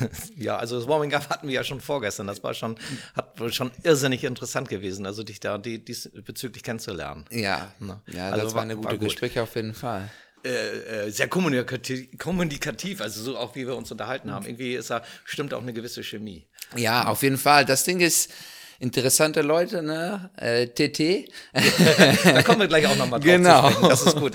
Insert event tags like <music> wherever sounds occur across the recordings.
<laughs> Ja, also das Warming Up hatten wir ja schon vorgestern. Das war schon, hat schon irrsinnig interessant gewesen, also dich da die, diesbezüglich kennenzulernen. Ja, Ne? ja Also das war- war eine war gute gut. Gespräche auf jeden Fall. Äh, äh, sehr kommunikativ, kommunikativ, also so auch wie wir uns unterhalten haben. Irgendwie ist da, stimmt auch eine gewisse Chemie. Ja, auf jeden Fall. Das Ding ist, interessante Leute, ne? Äh, TT. Da kommen wir gleich auch nochmal drauf Genau. Das ist gut.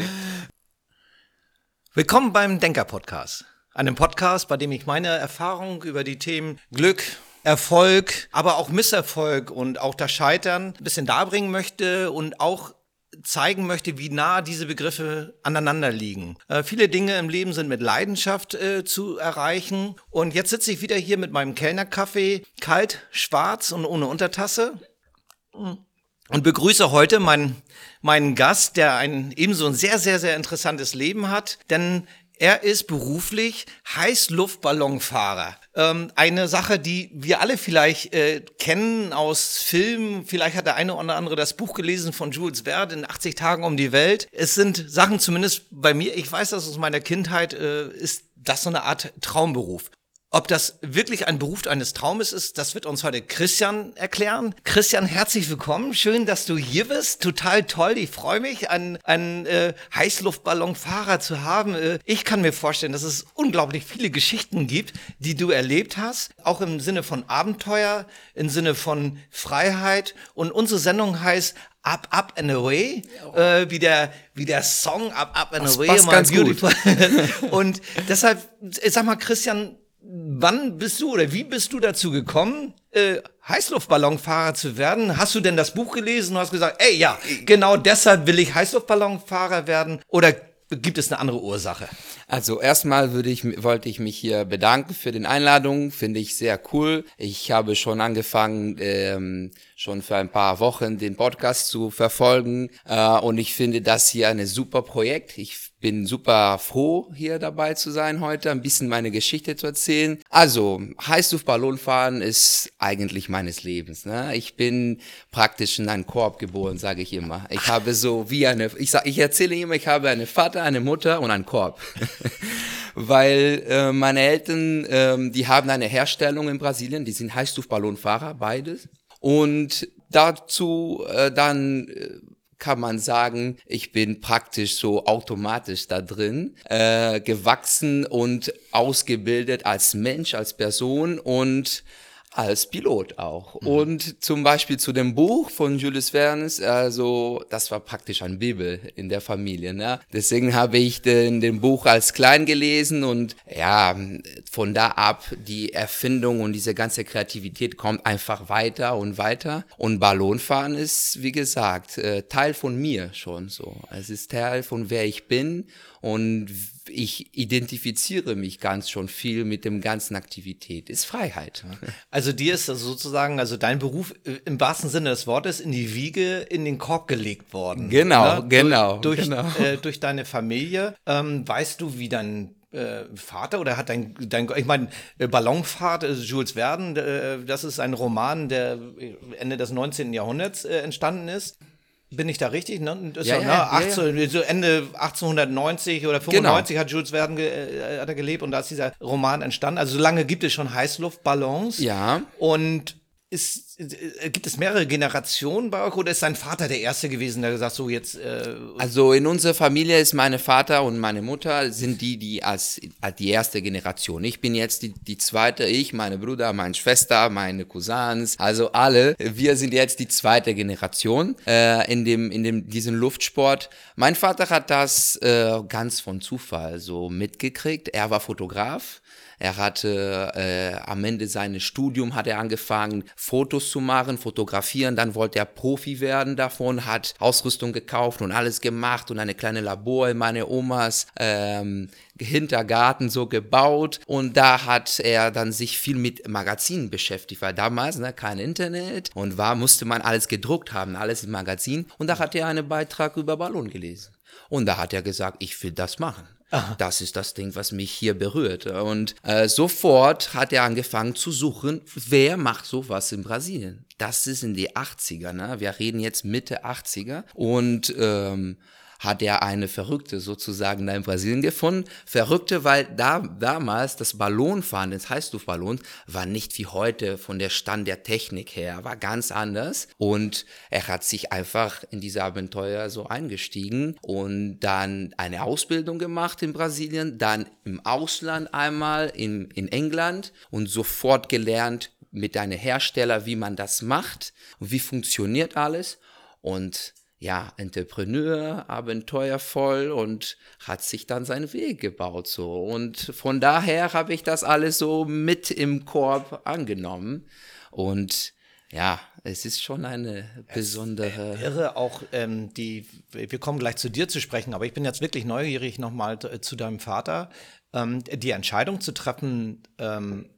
Willkommen beim Denker-Podcast. Einem Podcast, bei dem ich meine Erfahrung über die Themen Glück, Erfolg, aber auch Misserfolg und auch das Scheitern ein bisschen darbringen möchte und auch zeigen möchte, wie nah diese Begriffe aneinander liegen. Äh, viele Dinge im Leben sind mit Leidenschaft äh, zu erreichen. Und jetzt sitze ich wieder hier mit meinem Kellnerkaffee, kalt, schwarz und ohne Untertasse und begrüße heute meinen, meinen Gast, der ein ebenso ein sehr, sehr, sehr interessantes Leben hat, denn er ist beruflich Heißluftballonfahrer. Ähm, eine Sache, die wir alle vielleicht äh, kennen aus Filmen. Vielleicht hat der eine oder andere das Buch gelesen von Jules Verne in 80 Tagen um die Welt. Es sind Sachen zumindest bei mir, ich weiß das aus meiner Kindheit, äh, ist das so eine Art Traumberuf. Ob das wirklich ein Beruf eines Traumes ist, das wird uns heute Christian erklären. Christian, herzlich willkommen. Schön, dass du hier bist. Total toll. Ich freue mich, einen, einen äh, Heißluftballonfahrer zu haben. Äh, ich kann mir vorstellen, dass es unglaublich viele Geschichten gibt, die du erlebt hast. Auch im Sinne von Abenteuer, im Sinne von Freiheit. Und unsere Sendung heißt Up, Up and Away, äh, wie, der, wie der Song Up, Up and Das Away. passt ganz gut. <laughs> und deshalb, sag mal, Christian, wann bist du oder wie bist du dazu gekommen, äh, Heißluftballonfahrer zu werden? Hast du denn das Buch gelesen und hast gesagt, ey, ja, genau deshalb will ich Heißluftballonfahrer werden? Oder gibt es eine andere Ursache? Also erstmal würde ich, wollte ich mich hier bedanken für den Einladung, finde ich sehr cool. Ich habe schon angefangen, ähm, schon für ein paar Wochen den Podcast zu verfolgen äh, und ich finde das hier ein super Projekt. Ich bin super froh, hier dabei zu sein heute, ein bisschen meine Geschichte zu erzählen. Also, Heißluftballonfahren ist eigentlich meines Lebens. Ne? Ich bin praktisch in einen Korb geboren, sage ich immer. Ich <laughs> habe so wie eine, ich, sag, ich erzähle immer, ich habe einen Vater, eine Mutter und einen Korb. <laughs> Weil äh, meine Eltern, ähm, die haben eine Herstellung in Brasilien, die sind Heißluftballonfahrer, beides. Und dazu äh, dann äh, kann man sagen, ich bin praktisch so automatisch da drin äh, gewachsen und ausgebildet als Mensch, als Person und als Pilot auch. Und zum Beispiel zu dem Buch von Jules Verne, also das war praktisch ein Bibel in der Familie. Ne? Deswegen habe ich den, den Buch als klein gelesen und ja, von da ab die Erfindung und diese ganze Kreativität kommt einfach weiter und weiter. Und Ballonfahren ist, wie gesagt, äh, Teil von mir schon so. Es ist Teil von wer ich bin und ich identifiziere mich ganz schon viel mit dem ganzen Aktivität. Ist Freiheit. Also dir ist das sozusagen, also dein Beruf äh, im wahrsten Sinne des Wortes in die Wiege, in den Korb gelegt worden. Genau, ne? genau, Durch, genau. Äh, durch deine Familie. Ähm, weißt du, wie dein äh, Vater oder hat dein, dein ich meine, äh, Ballonfahrt, Jules Verne, das ist ein Roman, der Ende des 19. Jahrhunderts entstanden ist. Bin ich da richtig? Ne? Das ist Ja, ja, ne? ja, 18, So Ende 1890 oder 95 hat Jules Verne ge, äh, hat er gelebt und da ist dieser Roman entstanden. Also so lange gibt es schon Heißluftballons. Ja. Und ist, äh, gibt es mehrere Generationen bei euch oder ist dein Vater der Erste gewesen, der gesagt so jetzt äh, Also in unserer Familie ist meine Vater und meine Mutter sind die, die als, als die erste Generation. Ich bin jetzt die, die zweite, ich, meine Brüder, meine Schwester, meine Cousins, also alle. Wir sind jetzt die zweite Generation äh, in dem in dem diesen Luftsport. Mein Vater hat das äh, ganz von Zufall so mitgekriegt. Er war Fotograf. Er hatte äh, am Ende seines Studium hat er angefangen, Fotos zu machen, fotografieren. Dann wollte er Profi werden davon, hat Ausrüstung gekauft und alles gemacht und eine kleine Labor in meine Omas ähm, Hintergarten so gebaut. Und da hat er dann sich viel mit Magazinen beschäftigt, weil damals ne, kein Internet und war musste man alles gedruckt haben, alles im Magazin. Und da hat er einen Beitrag über Ballon gelesen. Und da hat er gesagt, ich will das machen. Das ist das Ding, was mich hier berührt. Und äh, sofort hat er angefangen zu suchen, wer macht sowas in Brasilien. Das ist in die 80er, ne? Wir reden jetzt Mitte 80er. Und ähm, hat er eine Verrückte sozusagen da in Brasilien gefunden. Verrückte, weil da damals das Ballonfahren des Heißluftballons war nicht wie heute von der Stand der Technik her, war ganz anders. Und er hat sich einfach in diese Abenteuer so eingestiegen und dann eine Ausbildung gemacht in Brasilien, dann im Ausland einmal in, in England und sofort gelernt mit einem Hersteller, wie man das macht und wie funktioniert alles. Und ja, Entrepreneur, abenteuervoll und hat sich dann seinen Weg gebaut so. Und von daher habe ich das alles so mit im Korb angenommen. Und ja, es ist schon eine besondere. Es, äh, irre auch ähm, die, wir kommen gleich zu dir zu sprechen, aber ich bin jetzt wirklich neugierig nochmal zu deinem Vater. Ähm, die Entscheidung zu treffen, ähm,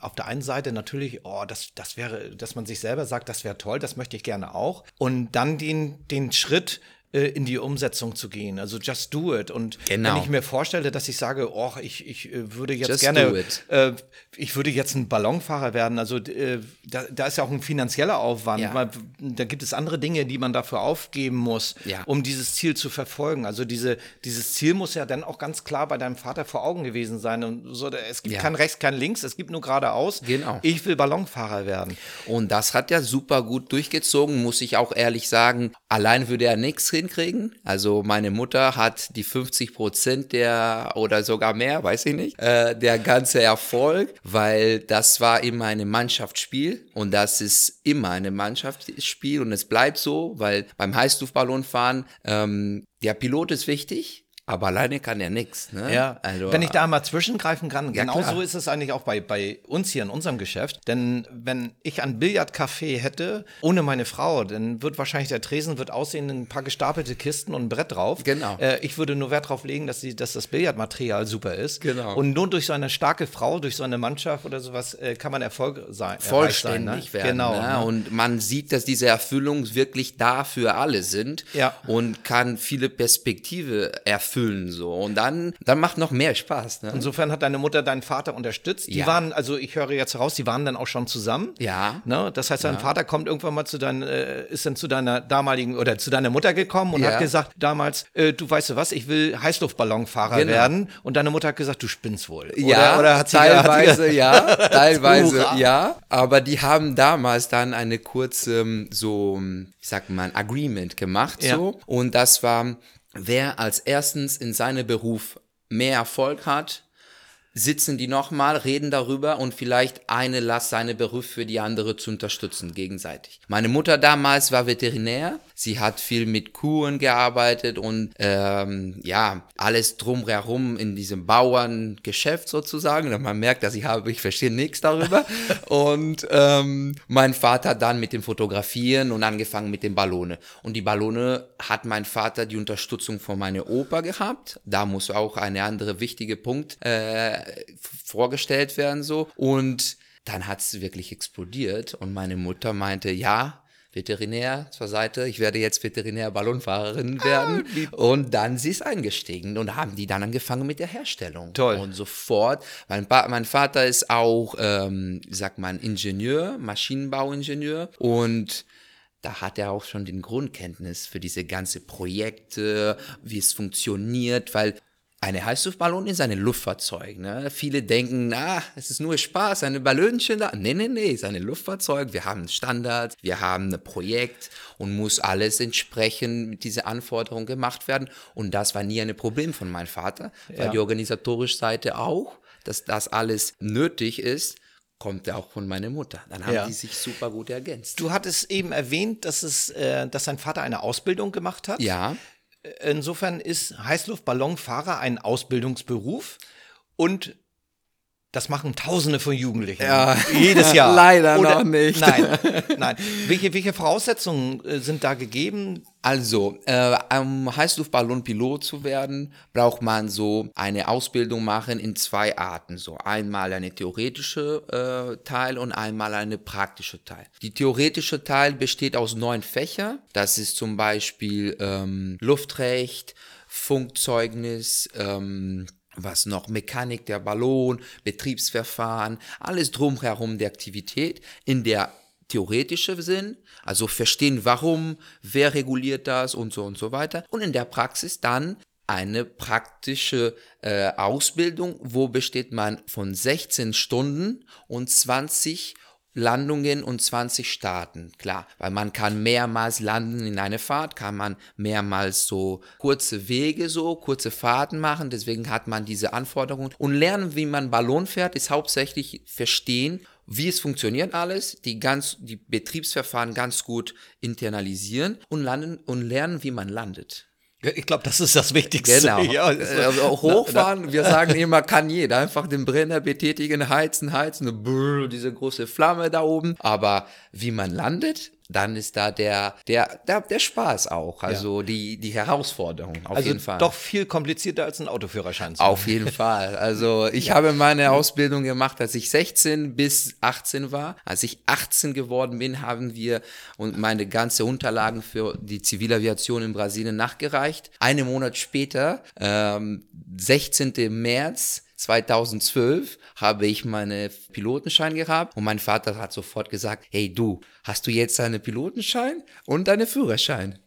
auf der einen Seite natürlich, oh, das, das wäre, dass man sich selber sagt, das wäre toll, das möchte ich gerne auch. Und dann den, den Schritt, äh, in die Umsetzung zu gehen. Also just do it. Und genau. wenn ich mir vorstelle, dass ich sage, oh, ich, ich äh, würde jetzt just gerne, äh, ich würde jetzt ein Ballonfahrer werden. Also äh, da, da, ist ja auch ein finanzieller Aufwand. Ja. Man, da gibt es andere Dinge, die man dafür aufgeben muss, ja. um dieses Ziel zu verfolgen. Also diese, dieses Ziel muss ja dann auch ganz klar bei deinem Vater vor Augen gewesen sein. Und so, es gibt ja. kein rechts, kein links, es gibt nur geradeaus. Genau. Ich will Ballonfahrer werden. Und das hat er super gut durchgezogen, muss ich auch ehrlich sagen. Allein würde er nichts hin hinkriegen. Also meine Mutter hat die 50 Prozent der oder sogar mehr, weiß ich nicht, äh, der ganze Erfolg, weil das war immer ein Mannschaftsspiel und das ist immer ein Mannschaftsspiel und es bleibt so, weil beim Heißluftballonfahren ähm, der Pilot ist wichtig, aber alleine kann er nichts. Ne? Ja, also, wenn ich da mal zwischengreifen kann, ja, genau so ist es eigentlich auch bei, bei uns hier in unserem Geschäft. Denn wenn ich ein Billardcafé hätte, ohne meine Frau, dann wird wahrscheinlich der Tresen wird aussehen, ein paar gestapelte Kisten und ein Brett drauf. Genau. Äh, ich würde nur Wert darauf legen, dass, die, dass das Billardmaterial super ist. Genau. Und nur durch so eine starke Frau, durch so eine Mannschaft oder sowas, äh, kann man Erfolg sein. Vollständig sein, ne? werden. Genau. Ne? Und man sieht, dass diese Erfüllung wirklich da für alle sind ja. und kann viele Perspektive erfüllen füllen so und dann dann macht noch mehr Spaß. Ne? Insofern hat deine Mutter deinen Vater unterstützt. Die ja. waren also ich höre jetzt raus, die waren dann auch schon zusammen. Ja. Ne? Das heißt, dein ja. Vater kommt irgendwann mal zu deinen äh, ist dann zu deiner damaligen oder zu deiner Mutter gekommen und ja. hat gesagt damals äh, du weißt du was, ich will Heißluftballonfahrer genau. werden und deine Mutter hat gesagt, du spinnst wohl. Oder, ja. Oder hat sie teilweise ja, <laughs> teilweise ja, aber die haben damals dann eine kurze so ich sag mal Agreement gemacht so und das war wer als erstens in seinem Beruf mehr Erfolg hat, sitzen die nochmal, reden darüber und vielleicht eine lässt seine Beruf für die andere zu unterstützen, gegenseitig. Meine Mutter damals war Veterinär Sie hat viel mit Kuhen gearbeitet und ähm, ja, alles drumherum in diesem Bauerngeschäft sozusagen. Und man merkt, dass ich habe, ich verstehe nichts darüber. <laughs> und ähm, mein Vater dann mit dem Fotografieren und angefangen mit den Ballone. Und die Ballone hat mein Vater die Unterstützung von meiner Opa gehabt. Da muss auch eine andere wichtige Punkt äh, vorgestellt werden so. Und dann hat es wirklich explodiert und meine Mutter meinte, ja, Veterinär zur Seite, ich werde jetzt Veterinär-Ballonfahrerin ah, werden. Ah, und dann sie ist eingestiegen und haben die dann angefangen mit der Herstellung. Toll. Und sofort, mein, ba mein Vater ist auch, ähm, sagt man, Ingenieur, Maschinenbauingenieur und da hat er auch schon den Grundkenntnis für diese ganze Projekte, wie es funktioniert, weil eine Heißluftballon ist ein Luftfahrzeug. Ne? Viele denken, ah, es ist nur Spaß, eine Ballonchen da. Nee, nee, nee, es ist ein Luftfahrzeug. Wir haben Standards, wir haben ein Projekt und muss alles entsprechend mit dieser Anforderung gemacht werden. Und das war nie ein Problem von meinem Vater, weil ja. die organisatorische Seite auch, dass das alles nötig ist, kommt ja auch von meiner Mutter. Dann haben ja. die sich super gut ergänzt. Du hattest eben erwähnt, dass es, äh, dass dein Vater eine Ausbildung gemacht hat. Ja. Insofern ist Heißluftballonfahrer ein Ausbildungsberuf und das machen Tausende von Jugendlichen. Ja. <laughs> Jedes Jahr. Leider Oder, noch nicht. Nein, nein. Welche, welche Voraussetzungen äh, sind da gegeben? Also, äh, um Heißluftballonpilot zu werden, braucht man so eine Ausbildung machen in zwei Arten. So einmal eine theoretische äh, Teil und einmal eine praktische Teil. Die theoretische Teil besteht aus neun Fächern. Das ist zum Beispiel ähm, Luftrecht, Funkzeugnis, ähm, was noch Mechanik der Ballon, Betriebsverfahren, alles drumherum der Aktivität. In der theoretische Sinn, also verstehen, warum, wer reguliert das und so und so weiter. Und in der Praxis dann eine praktische äh, Ausbildung, wo besteht man von 16 Stunden und 20 Landungen und 20 Starten, klar, weil man kann mehrmals landen in eine Fahrt, kann man mehrmals so kurze Wege, so kurze Fahrten machen, deswegen hat man diese Anforderungen. Und lernen, wie man Ballon fährt, ist hauptsächlich verstehen, wie es funktioniert alles, die ganz, die Betriebsverfahren ganz gut internalisieren und landen und lernen, wie man landet. Ich glaube, das ist das Wichtigste. Genau. <laughs> Ja, äh, hochfahren, wir sagen immer, kann jeder einfach den Brenner betätigen, heizen, heizen, brrr, diese große Flamme da oben. Aber wie man landet, dann ist da der, der, der, der Spaß auch, also ja. die, die Herausforderung auf also jeden Fall. Doch viel komplizierter als ein Autoführerschein. Zu auf jeden <laughs> Fall. Also ich ja. habe meine Ausbildung gemacht, als ich 16 bis 18 war. Als ich 18 geworden bin, haben wir und meine ganze Unterlagen für die Zivilaviation in Brasilien nachgereicht. Einen Monat später, ähm, 16. März 2012 habe ich meinen Pilotenschein gehabt und mein Vater hat sofort gesagt, hey du, hast du jetzt deinen Pilotenschein und deinen Führerschein?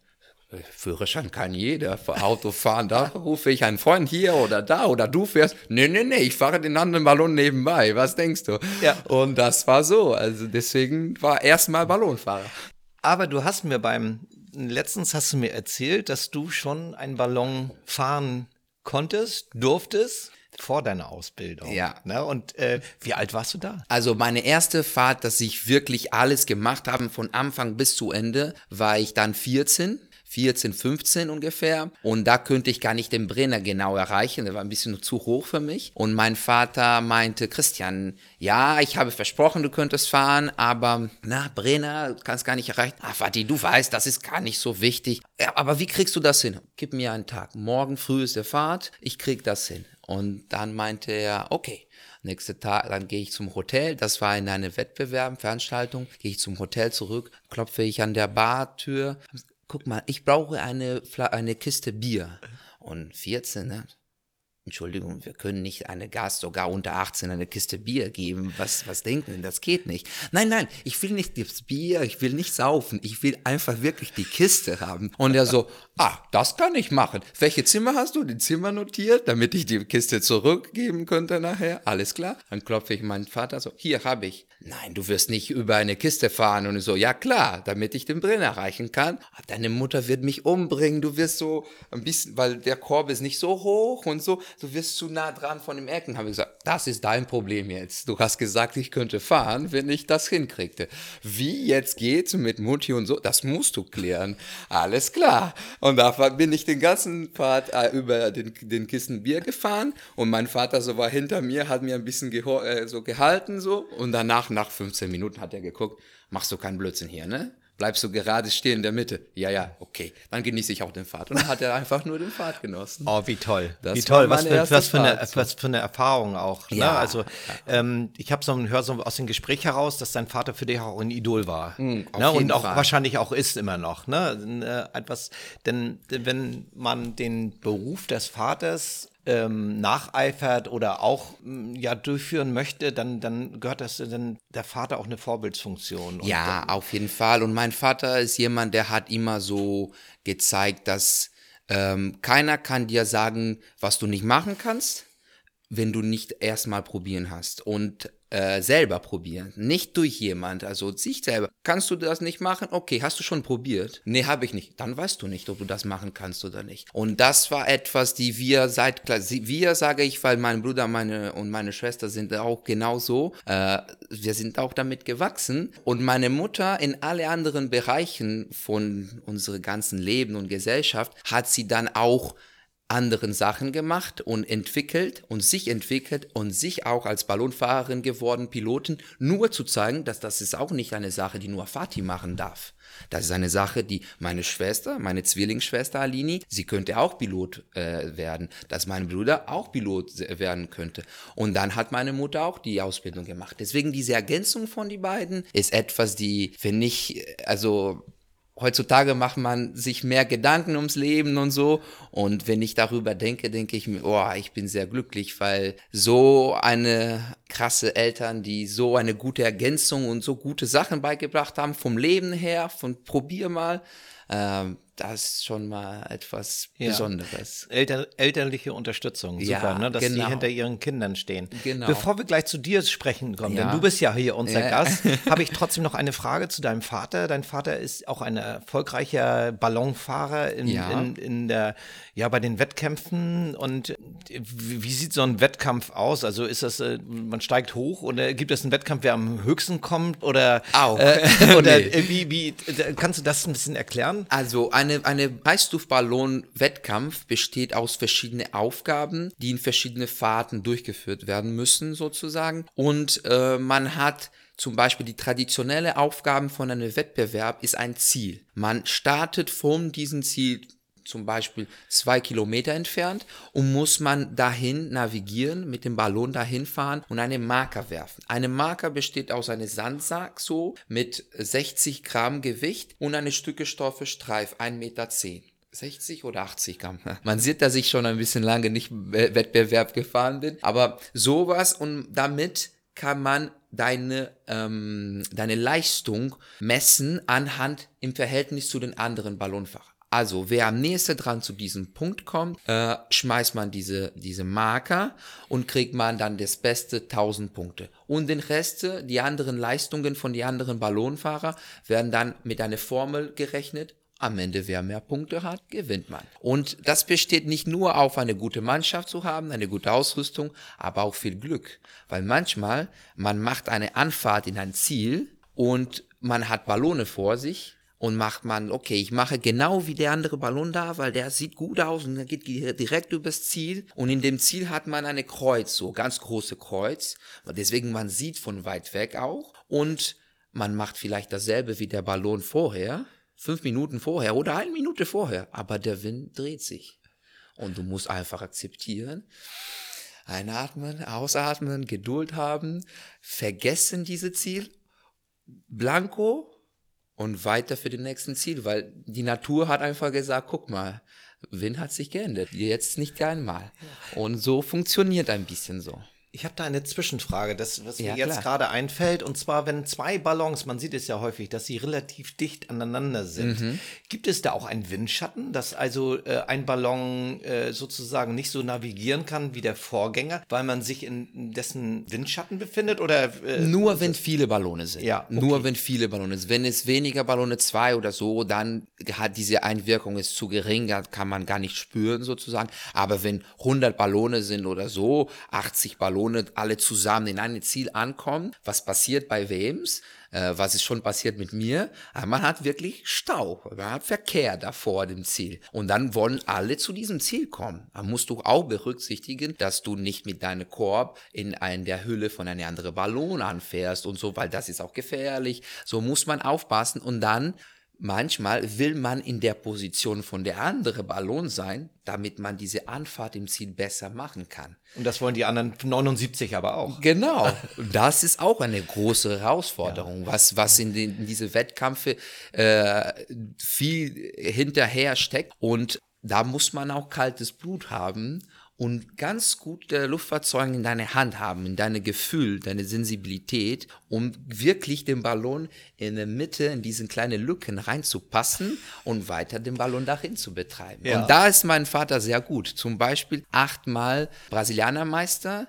Führerschein kann jeder. Auto fahren, da rufe ich einen Freund hier oder da oder du fährst. Nee, nee, nee, ich fahre den anderen Ballon nebenbei. Was denkst du? Ja. Und das war so. Also deswegen war erstmal Ballonfahrer. Aber du hast mir beim, letztens hast du mir erzählt, dass du schon einen Ballon fahren konntest, durftest vor deiner Ausbildung. Ja. Ne? Und äh, wie alt warst du da? Also meine erste Fahrt, dass ich wirklich alles gemacht habe, von Anfang bis zu Ende, war ich dann 14. 14, 15 ungefähr. Und da könnte ich gar nicht den Brenner genau erreichen. Der war ein bisschen zu hoch für mich. Und mein Vater meinte, Christian, ja, ich habe versprochen, du könntest fahren, aber na, Brenner, du kannst gar nicht erreichen. Ah, Vati, du weißt, das ist gar nicht so wichtig. Ja, aber wie kriegst du das hin? Gib mir einen Tag. Morgen früh ist der Fahrt. Ich krieg das hin. Und dann meinte er, okay, nächste Tag, dann gehe ich zum Hotel. Das war in einer Wettbewerb, Veranstaltung. Gehe ich zum Hotel zurück, klopfe ich an der Bartür. Guck mal, ich brauche eine, eine Kiste Bier. Und 14, ne? Entschuldigung, wir können nicht eine Gast sogar unter 18 eine Kiste Bier geben. Was, was denken denn? Das geht nicht. Nein, nein, ich will nicht das Bier, ich will nicht saufen, ich will einfach wirklich die Kiste haben. Und er so, ah, das kann ich machen. Welche Zimmer hast du? Die Zimmer notiert, damit ich die Kiste zurückgeben könnte nachher. Alles klar. Dann klopfe ich meinen Vater so, hier habe ich. Nein, du wirst nicht über eine Kiste fahren. Und so, ja klar, damit ich den Brenner erreichen kann. Deine Mutter wird mich umbringen. Du wirst so ein bisschen, weil der Korb ist nicht so hoch und so du wirst zu nah dran von dem Ecken. Habe ich gesagt, das ist dein Problem jetzt. Du hast gesagt, ich könnte fahren, wenn ich das hinkriegte. Wie jetzt geht's mit Mutti und so, das musst du klären. Alles klar. Und da bin ich den ganzen Pfad äh, über den, den Kissen Bier gefahren und mein Vater so war hinter mir, hat mir ein bisschen äh, so gehalten so und danach, nach 15 Minuten hat er geguckt, machst du keinen Blödsinn hier, ne? Bleibst du gerade stehen in der Mitte. Ja, ja, okay. Dann genieße ich auch den Pfad. Und dann hat er einfach nur den Pfad genossen. Oh, wie toll. Das wie toll. Was für, was, für eine, was für eine Erfahrung auch. Ne? Ja. Also, ähm, ich habe so ein Hör so aus dem Gespräch heraus, dass dein Vater für dich auch ein Idol war. Mhm, ne? Und auch Fall. wahrscheinlich auch ist immer noch. Ne? Etwas, denn wenn man den Beruf des Vaters ähm, nacheifert oder auch mm, ja durchführen möchte, dann, dann gehört das dann der Vater auch eine Vorbildsfunktion. ja, auf jeden Fall. Und mein Vater ist jemand, der hat immer so gezeigt, dass ähm, keiner kann dir sagen, was du nicht machen kannst, wenn du nicht erstmal probieren hast. Und äh, selber probieren, nicht durch jemand, also sich selber. Kannst du das nicht machen? Okay, hast du schon probiert? Nee, habe ich nicht. Dann weißt du nicht, ob du das machen kannst oder nicht. Und das war etwas, die wir seit wir sage ich, weil mein Bruder meine und meine Schwester sind auch genauso. Äh, wir sind auch damit gewachsen und meine Mutter in alle anderen Bereichen von unserem ganzen Leben und Gesellschaft hat sie dann auch anderen Sachen gemacht und entwickelt und sich entwickelt und sich auch als Ballonfahrerin geworden, Piloten, nur zu zeigen, dass das ist auch nicht eine Sache, die nur Fatih machen darf. Das ist eine Sache, die meine Schwester, meine Zwillingsschwester Alini, sie könnte auch Pilot äh, werden, dass mein Bruder auch Pilot werden könnte. Und dann hat meine Mutter auch die Ausbildung gemacht. Deswegen diese Ergänzung von die beiden ist etwas, die, finde ich, also heutzutage macht man sich mehr Gedanken ums Leben und so. Und wenn ich darüber denke, denke ich mir, oh, ich bin sehr glücklich, weil so eine krasse Eltern, die so eine gute Ergänzung und so gute Sachen beigebracht haben, vom Leben her, von probier mal. Ähm, das ist schon mal etwas Ja. Besonderes. Elter, elterliche Unterstützung, super, Ja, ne, dass genau. die hinter ihren Kindern stehen. Genau. Bevor wir gleich zu dir sprechen kommen, denn Ja. du bist ja hier unser. Gast, <laughs> habe ich trotzdem noch eine Frage zu deinem Vater. Dein Vater ist auch ein erfolgreicher Ballonfahrer in, in, in der, ja, bei den Wettkämpfen. Und wie, sieht so ein Wettkampf aus? Also ist das, äh, man steigt hoch oder gibt es einen Wettkampf, wer am höchsten kommt? Oder, Auch. äh, <laughs> oder <laughs> Nee. äh, wie, wie, kannst du das ein bisschen erklären? Also eine, eine Heißluftballon-Wettkampf besteht aus verschiedenen Aufgaben, die in verschiedene Fahrten durchgeführt werden müssen, sozusagen. Und äh, man hat zum Beispiel die traditionelle Aufgaben von einem Wettbewerb ist ein Ziel. Man startet von diesem Ziel zum Beispiel zwei Kilometer entfernt und muss man dahin navigieren, mit dem Ballon dahin fahren und einen Marker werfen. Eine Marker besteht aus einem Sandsack so mit 60 Gramm Gewicht und eine Stücke Stoffe Streif, 1,10 Meter. 60 oder 80 Gramm. <laughs> Man sieht, dass ich schon ein bisschen lange nicht Wettbewerb gefahren bin, aber sowas und damit kann man deine, ähm, deine Leistung messen anhand im Verhältnis zu den anderen Ballonfahrern. Also, wer am nächsten dran zu diesem Punkt kommt, äh, schmeißt man diese, diese Marker und kriegt man dann das beste 1000 Punkte. Und den Rest, die anderen Leistungen von den anderen Ballonfahrer werden dann mit einer Formel gerechnet. Am Ende, wer mehr Punkte hat, gewinnt man. Und das besteht nicht nur auf eine gute Mannschaft zu haben, eine gute Ausrüstung, aber auch viel Glück. Weil manchmal, man macht eine Anfahrt in ein Ziel und man hat Ballone vor sich und macht man, okay, ich mache genau wie der andere Ballon da, weil der sieht gut aus und der geht direkt übers Ziel. Und in dem Ziel hat man eine Kreuz, so ganz große Kreuz. Deswegen man sieht von weit weg auch. Und man macht vielleicht dasselbe wie der Ballon vorher, fünf Minuten vorher oder eine Minute vorher. Aber der Wind dreht sich. Und du musst einfach akzeptieren. Einatmen, ausatmen, Geduld haben, vergessen diese Ziel, blanco und weiter für den nächsten Ziel, weil die Natur hat einfach gesagt, guck mal, Wind hat sich geändert, jetzt nicht einmal. Und so funktioniert ein bisschen so. Ich habe da eine Zwischenfrage, das, was Ja, mir jetzt gerade einfällt. Und zwar, wenn zwei Ballons, man sieht es ja häufig, dass sie relativ dicht aneinander sind. Mhm. Gibt es da auch einen Windschatten, dass also äh, ein Ballon äh, sozusagen nicht so navigieren kann wie der Vorgänger, weil man sich in dessen Windschatten befindet? Oder äh, Nur wenn viele Ballone sind. Ja, okay. Nur wenn viele Ballone sind. Wenn es weniger Ballone, zwei oder so, dann hat diese Einwirkung ist zu gering, kann man gar nicht spüren sozusagen. Aber wenn 100 Ballone sind oder so, 80 Ballone alle zusammen in ein Ziel ankommen, was passiert bei WMs? Äh, was ist schon passiert mit mir? Aber man hat wirklich Stau, man hat Verkehr da vor dem Ziel. Und dann wollen alle zu diesem Ziel kommen. Da musst du auch berücksichtigen, dass du nicht mit deinem Korb in ein, der Hülle von einem anderen Ballon anfährst und so, weil das ist auch gefährlich. So muss man aufpassen und dann Manchmal will man in der Position von der anderen Ballon sein, damit man diese Anfahrt im Ziel besser machen kann. und das wollen die anderen 79 aber auch. Genau, <laughs> das ist auch eine große Herausforderung, was, was in, den, in diese Wettkämpfe äh, viel hinterher steckt. Und da muss man auch kaltes Blut haben und ganz gut der Luftfahrzeuge in deine Hand haben, in deine Gefühl, deine Sensibilität, um wirklich den Ballon in der Mitte in diesen kleinen Lücken reinzupassen und weiter den Ballon dahin zu betreiben. Ja. Und da ist mein Vater sehr gut. Zum Beispiel achtmal Brasilianermeister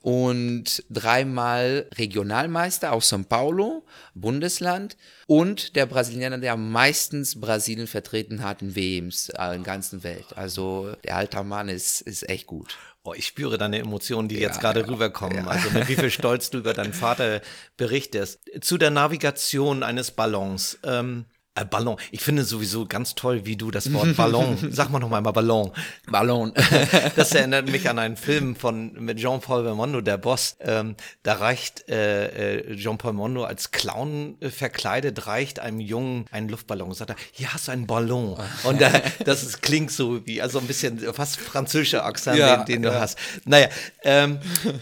und dreimal Regionalmeister aus São Paulo, Bundesland und der Brasilianer, der meistens Brasilien vertreten hat in WMs äh, in der ganzen Welt. Also der alte Mann ist, ist echt gut. Oh, ich spüre deine Emotionen, die jetzt Ja, gerade ja, rüberkommen. Also mit wie viel Stolz du über deinen Vater berichtest. Zu der Navigation eines Ballons. Ähm, äh, Ballon. Ich finde sowieso ganz toll, wie du das Wort Ballon, <laughs> sag mal noch mal Ballon. Ballon. <laughs> Das erinnert mich an einen Film von mit Jean-Paul Belmondo, der Boss. Ähm, da reicht äh, äh, Jean-Paul Belmondo als Clown äh, verkleidet, reicht einem Jungen einen Luftballon. Sagt er, hier hast du einen Ballon. Und äh, das ist, klingt so wie, also ein bisschen fast französischer Akzent, Ja, den, den du ja. hast. Naja, ähm,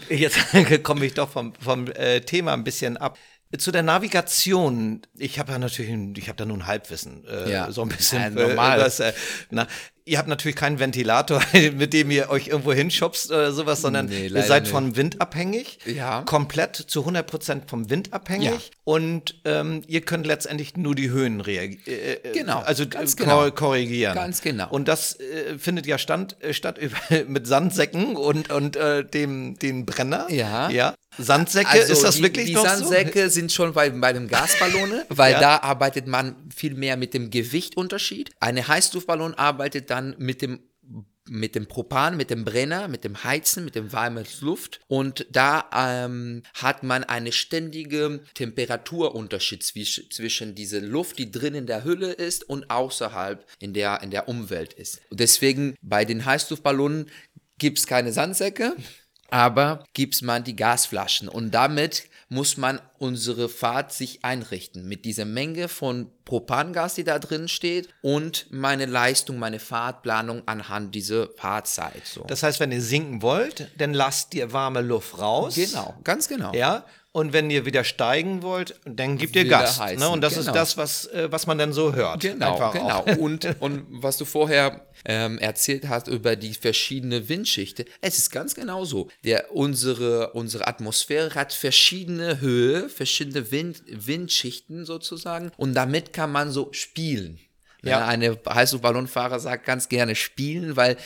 jetzt <laughs> komme ich doch vom, vom äh, Thema ein bisschen ab. Zu der Navigation, ich habe ja natürlich, ich habe da nur ein Halbwissen, äh, Ja. so ein bisschen Ja, normal. äh, was, äh, na, Ihr habt natürlich keinen Ventilator, <laughs> mit dem ihr euch irgendwo hinschubst oder sowas, sondern Nee, ihr seid nicht. vom Wind abhängig. Ja. Komplett zu 100 Prozent vom Wind abhängig. Ja. Und ähm, ihr könnt letztendlich nur die Höhen reagieren. Äh, Genau, Also ganz äh, genau. kor- korrigieren. Ganz genau. Und das äh, findet ja stand, äh, statt <laughs> mit Sandsäcken und, und äh, dem den Brenner. Ja. ja. Sandsäcke, ist das Also die, wirklich die noch Sandsäcke sind schon bei, dem Gasballone, <laughs> weil Ja. da arbeitet man viel mehr mit dem Gewichtunterschied. Eine Heißluftballon arbeitet dann mit dem mit dem Propan, mit dem Brenner, mit dem Heizen, mit dem warmen Luft und da ähm, hat man eine ständige Temperaturunterschied zwischen, zwischen dieser Luft, die drin in der Hülle ist und außerhalb in der, in der Umwelt ist. Und deswegen bei den Heißluftballonen gibt es keine Sandsäcke, aber gibt man die Gasflaschen und damit muss man unsere Fahrt sich einrichten mit dieser Menge von Propangas, die da drin steht und meine Leistung, meine Fahrtplanung anhand dieser Fahrzeit. So. Das heißt, wenn ihr sinken wollt, dann lasst ihr warme Luft raus. genau, ganz genau. Ja. Und wenn ihr wieder steigen wollt, dann gebt ihr Gas. Ne? Und das ist genau. das, was, äh, was man dann so hört. Genau, Einfach genau. auch. Und, <laughs> und was du vorher ähm, erzählt hast über die verschiedenen Windschichten, es ist ganz genau so. Der, unsere, unsere Atmosphäre hat verschiedene Höhe, verschiedene Wind, Windschichten sozusagen und damit kann man so spielen. Ja. Eine Heißluftballonfahrer sagt ganz gerne spielen, weil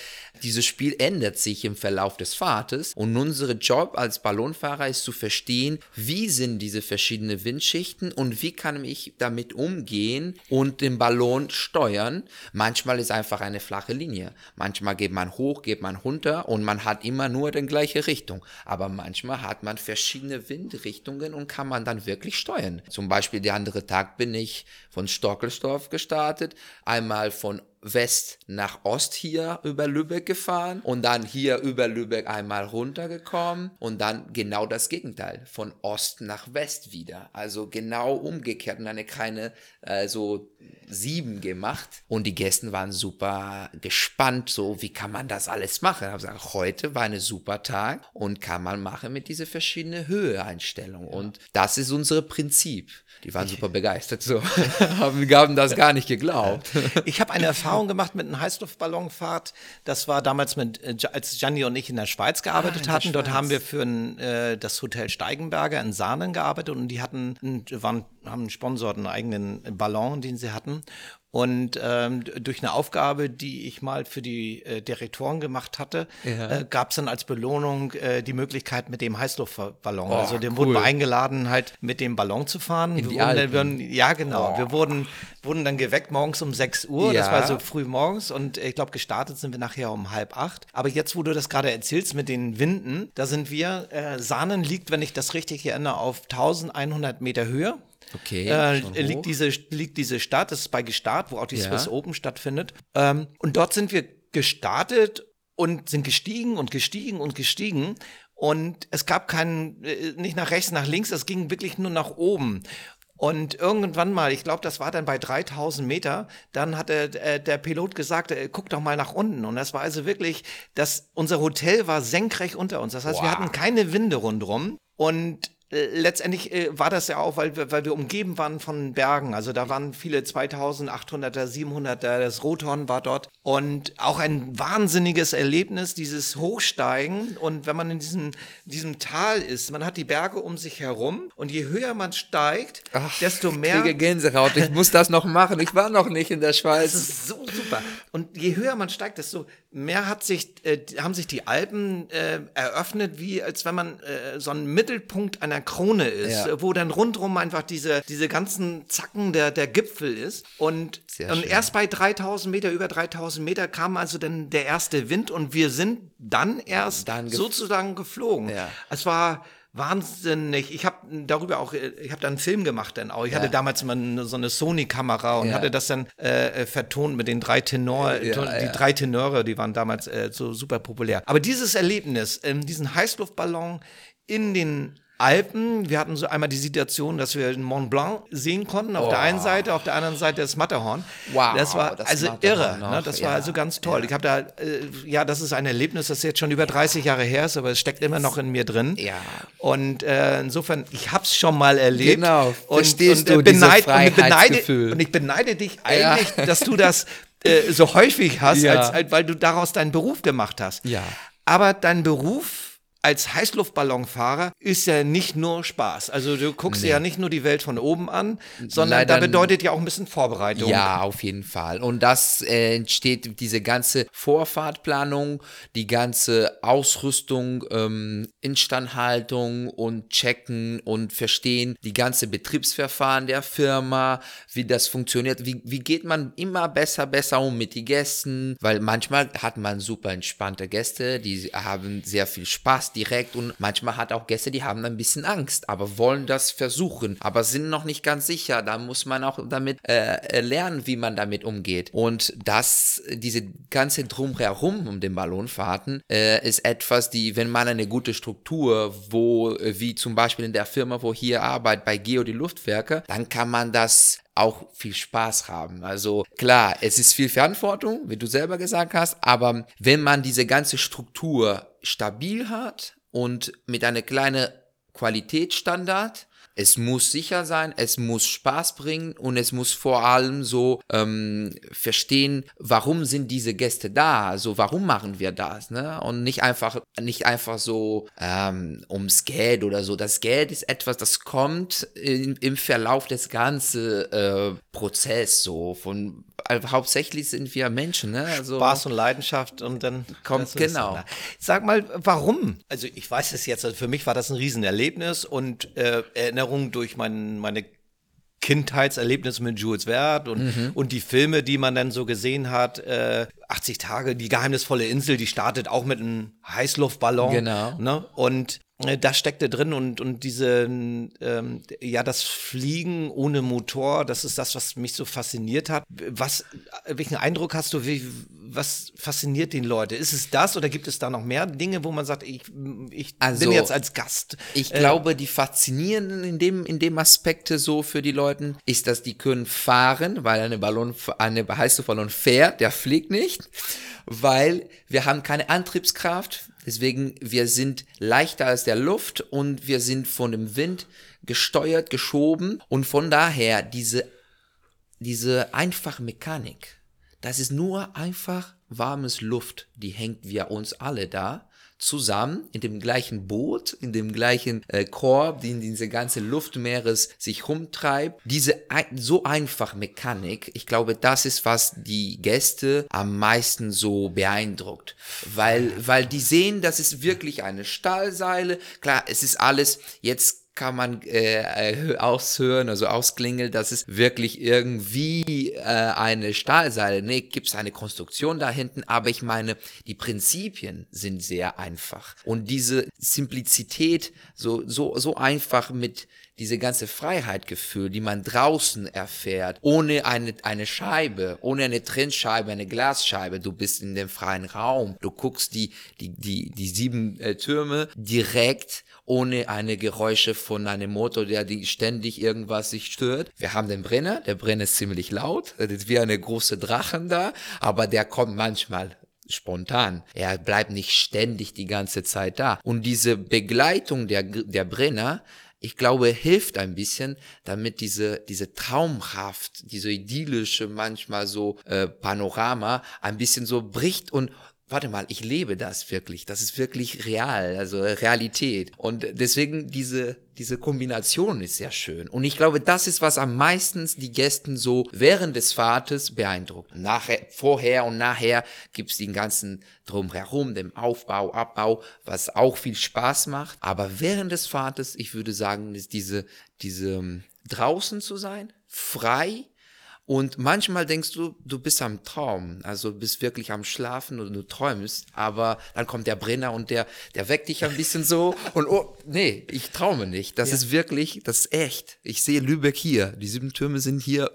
dieses Spiel ändert sich im Verlauf des Fahrtes und unser Job als Ballonfahrer ist zu verstehen, wie sind diese verschiedenen Windschichten und wie kann ich damit umgehen und den Ballon steuern. Manchmal ist einfach eine flache Linie. Manchmal geht man hoch, geht man runter und man hat immer nur die gleiche Richtung. Aber manchmal hat man verschiedene Windrichtungen und kann man dann wirklich steuern. Zum Beispiel der andere Tag bin ich von Stockelsdorf gestartet, einmal von West nach Ost hier über Lübeck gefahren und dann hier über Lübeck einmal runtergekommen und dann genau das Gegenteil, von Ost nach West wieder. Also genau umgekehrt und eine kleine äh, so sieben gemacht und die Gäste waren super gespannt, so wie kann man das alles machen? Ich habe gesagt, heute war ein super Tag und kann man machen mit diese verschiedenen Höheeinstellungen und das ist unser Prinzip. Die waren super begeistert, so <laughs> haben, haben das gar nicht geglaubt. <laughs> Ich habe eine Erfahrung gemacht mit einer Heißluftballonfahrt. Das war damals, mit, äh, als Gianni und ich in der Schweiz gearbeitet Ah, hatten. Dort Schweiz. haben wir für ein, äh, das Hotel Steigenberger in Sahnen gearbeitet und die hatten, waren, haben einen Sponsor, einen eigenen Ballon, den sie hatten. Und ähm, durch eine Aufgabe, die ich mal für die äh, Direktoren gemacht hatte, Ja. äh, gab es dann als Belohnung äh, die Möglichkeit mit dem Heißluftballon. Oh, also dem cool. wurden wir eingeladen, halt mit dem Ballon zu fahren. In wir die wurden, Alpen. wir wurden, ja, genau. Wir wurden, wurden dann geweckt morgens um 6 Uhr. Das Ja. war so früh morgens und ich glaube, gestartet sind wir nachher um halb acht. Aber jetzt, wo du das gerade erzählst mit den Winden, da sind wir, äh, Sahnen liegt, wenn ich das richtig erinnere, auf 1100 Meter Höhe. Okay, Äh, liegt, diese, liegt diese Stadt, das ist bei Gestart, wo auch die Ja. Swiss Open stattfindet. Ähm, und dort sind wir gestartet und sind gestiegen und gestiegen und gestiegen. Und es gab keinen, äh, nicht nach rechts, nach links, es ging wirklich nur nach oben. Und irgendwann mal, ich glaube, das war dann bei 3000 Meter, dann hat der, äh, der Pilot gesagt, äh, guck doch mal nach unten. Und das war also wirklich, das, unser Hotel war senkrecht unter uns. Das heißt, wir Wow. hatten keine Winde rundrum. Und letztendlich äh, war das ja auch, weil wir, weil wir umgeben waren von Bergen. Also da waren viele 2800er, 700er, das Rothorn war dort. Und auch ein wahnsinniges Erlebnis, dieses Hochsteigen. Und wenn man in diesem, diesem Tal ist, man hat die Berge um sich herum. Und je höher man steigt, desto mehr... kriege Gänsehaut. Ich muss das noch machen. Ich war noch nicht in der Das Schweiz. ist so super. Und je höher man steigt, desto mehr hat sich, äh, haben sich die Alpen äh, eröffnet, wie als wenn man äh, so ein Mittelpunkt einer Krone ist, Ja. wo dann rundrum einfach diese, diese ganzen Zacken der, der Gipfel ist. Und, Sehr und schön. erst bei 3000 Meter, über 3000 Meter kam also dann der erste Wind und wir sind dann erst Dann gef- sozusagen geflogen. Ja. Es war wahnsinnig. Ich habe darüber auch, ich habe da einen Film gemacht dann auch. Ich hatte damals mal so eine Sony-Kamera und Ja. hatte das dann äh, äh, vertont mit den drei Tenor, Ja, die ja. drei Tenöre, die waren damals äh, so super populär. Aber dieses Erlebnis, ähm, diesen Heißluftballon in den Alpen, wir hatten so einmal die Situation, dass wir den Mont Blanc sehen konnten, auf der einen Seite, auf der anderen Seite das Matterhorn. Wow, das war das also irre, ne? das war ja, also ganz toll. Ich habe da, äh, ja, das ist ein Erlebnis, das jetzt schon über 30 Jahre her ist, aber es steckt immer noch in mir drin. Ja. Und äh, insofern, ich habe es schon mal erlebt. Genau, und, verstehst und, äh, beneid, und, ich beneide, und ich beneide dich Ja. eigentlich, dass du das äh, so häufig hast, Ja. als, als, weil du daraus deinen Beruf gemacht hast. Ja. Aber dein Beruf als Heißluftballonfahrer ist ja nicht nur Spaß. Also du guckst dir ja nicht nur die Welt von oben an, sondern Leider da bedeutet ja auch ein bisschen Vorbereitung. Ja, auf jeden Fall. Und das äh, entsteht diese ganze Vorfahrtplanung, die ganze Ausrüstung, ähm, Instandhaltung und checken und verstehen, die ganze Betriebsverfahren der Firma, wie das funktioniert, wie, wie geht man immer besser, besser um mit den Gästen, weil manchmal hat man super entspannte Gäste, die haben sehr viel Spaß direkt und manchmal hat auch Gäste, die haben ein bisschen Angst, aber wollen das versuchen, aber sind noch nicht ganz sicher. Da muss man auch damit äh, lernen, wie man damit umgeht. Und das, diese ganze Drumherum um den Ballonfahrten, äh, ist etwas, die, wenn man eine gute Struktur, wo, äh, wie zum Beispiel in der Firma, wo hier arbeite, bei Geo die Luftwerke, dann kann man das auch viel Spaß haben. Also klar, es ist viel Verantwortung, wie du selber gesagt hast, aber wenn man diese ganze Struktur stabil hat und mit einer kleinen Qualitätsstandard, es muss sicher sein, es muss Spaß bringen und es muss vor allem so ähm, verstehen, warum sind diese Gäste da, also warum machen wir das, ne? Und nicht einfach, nicht einfach so ähm, ums Geld oder so. Das Geld ist etwas, das kommt in, im Verlauf des ganzen äh, Prozess so. Von also hauptsächlich sind wir Menschen, ne? Also, Spaß und Leidenschaft und dann Kommt- ist genau. Sag mal, warum? Also ich weiß es jetzt, also für mich war das ein Riesenerlebnis und äh, Erinnerung durch mein, meine Kindheitserlebnisse mit Jules Verne und, Mhm. und die Filme, die man dann so gesehen hat, äh, 80 Tage, die geheimnisvolle Insel, die startet auch mit einem Heißluftballon. Genau. Ne? Und das steckte drin und, und diese, ähm, ja, das Fliegen ohne Motor, das ist das, was mich so fasziniert hat. Was, welchen Eindruck hast du, wie, was fasziniert den Leute? Ist es das oder gibt es da noch mehr Dinge, wo man sagt, ich, ich Also, bin jetzt als Gast? Ich äh, glaube, die faszinierenden in dem, in dem Aspekte so für die Leute ist, dass die können fahren, weil eine Ballon, eine heiße Ballon fährt, der fliegt nicht, weil wir haben keine Antriebskraft, deswegen wir sind leichter als der Luft und wir sind von dem Wind gesteuert, geschoben. Und von daher diese, diese einfache Mechanik, das ist nur einfach warmes Luft, die hängt wir uns alle da zusammen in dem gleichen Boot, in dem gleichen äh, Korb, die in diese ganze Luftmeeres sich rumtreibt. Diese ein, so einfach Mechanik, ich glaube, das ist, was die Gäste am meisten so beeindruckt, weil, weil die sehen, das ist wirklich eine Stahlseile. Klar, es ist alles jetzt kann man äh, äh, aushören, also ausklingeln, dass es wirklich irgendwie äh, eine Stahlseile, nee, gibt es eine Konstruktion da hinten, aber ich meine, die Prinzipien sind sehr einfach. Und diese Simplizität, so, so, so einfach mit diese ganze Freiheitgefühl, die man draußen erfährt, ohne eine, eine Scheibe, ohne eine Trennscheibe, eine Glasscheibe, du bist in dem freien Raum, du guckst die, die, die, die sieben äh, Türme direkt ohne eine Geräusche von einem Motor, der die ständig irgendwas sich stört. Wir haben den Brenner, der Brenner ist ziemlich laut, das ist wie eine große Drachen da, aber der kommt manchmal spontan. Er bleibt nicht ständig die ganze Zeit da. Und diese Begleitung der, der Brenner, ich glaube, hilft ein bisschen, damit diese, diese traumhaft, diese idyllische, manchmal so äh, Panorama ein bisschen so bricht und warte mal, ich lebe das wirklich. Das ist wirklich real, also Realität. Und deswegen diese, diese Kombination ist sehr schön. Und ich glaube, das ist, was am meisten die Gästen so während des Fahrtes beeindruckt. Nachher, vorher und nachher gibt's den ganzen drumherum, dem Aufbau, Abbau, was auch viel Spaß macht. Aber während des Fahrtes, ich würde sagen, ist diese, diese ähm, draußen zu sein, frei, und manchmal denkst du, du bist am Traum, also du bist wirklich am Schlafen und du träumst, aber dann kommt der Brenner und der, der weckt dich ein bisschen so <laughs> und oh, nee, ich traume nicht. Das ist wirklich, das ist echt. Ich sehe Lübeck hier. Die sieben Türme sind hier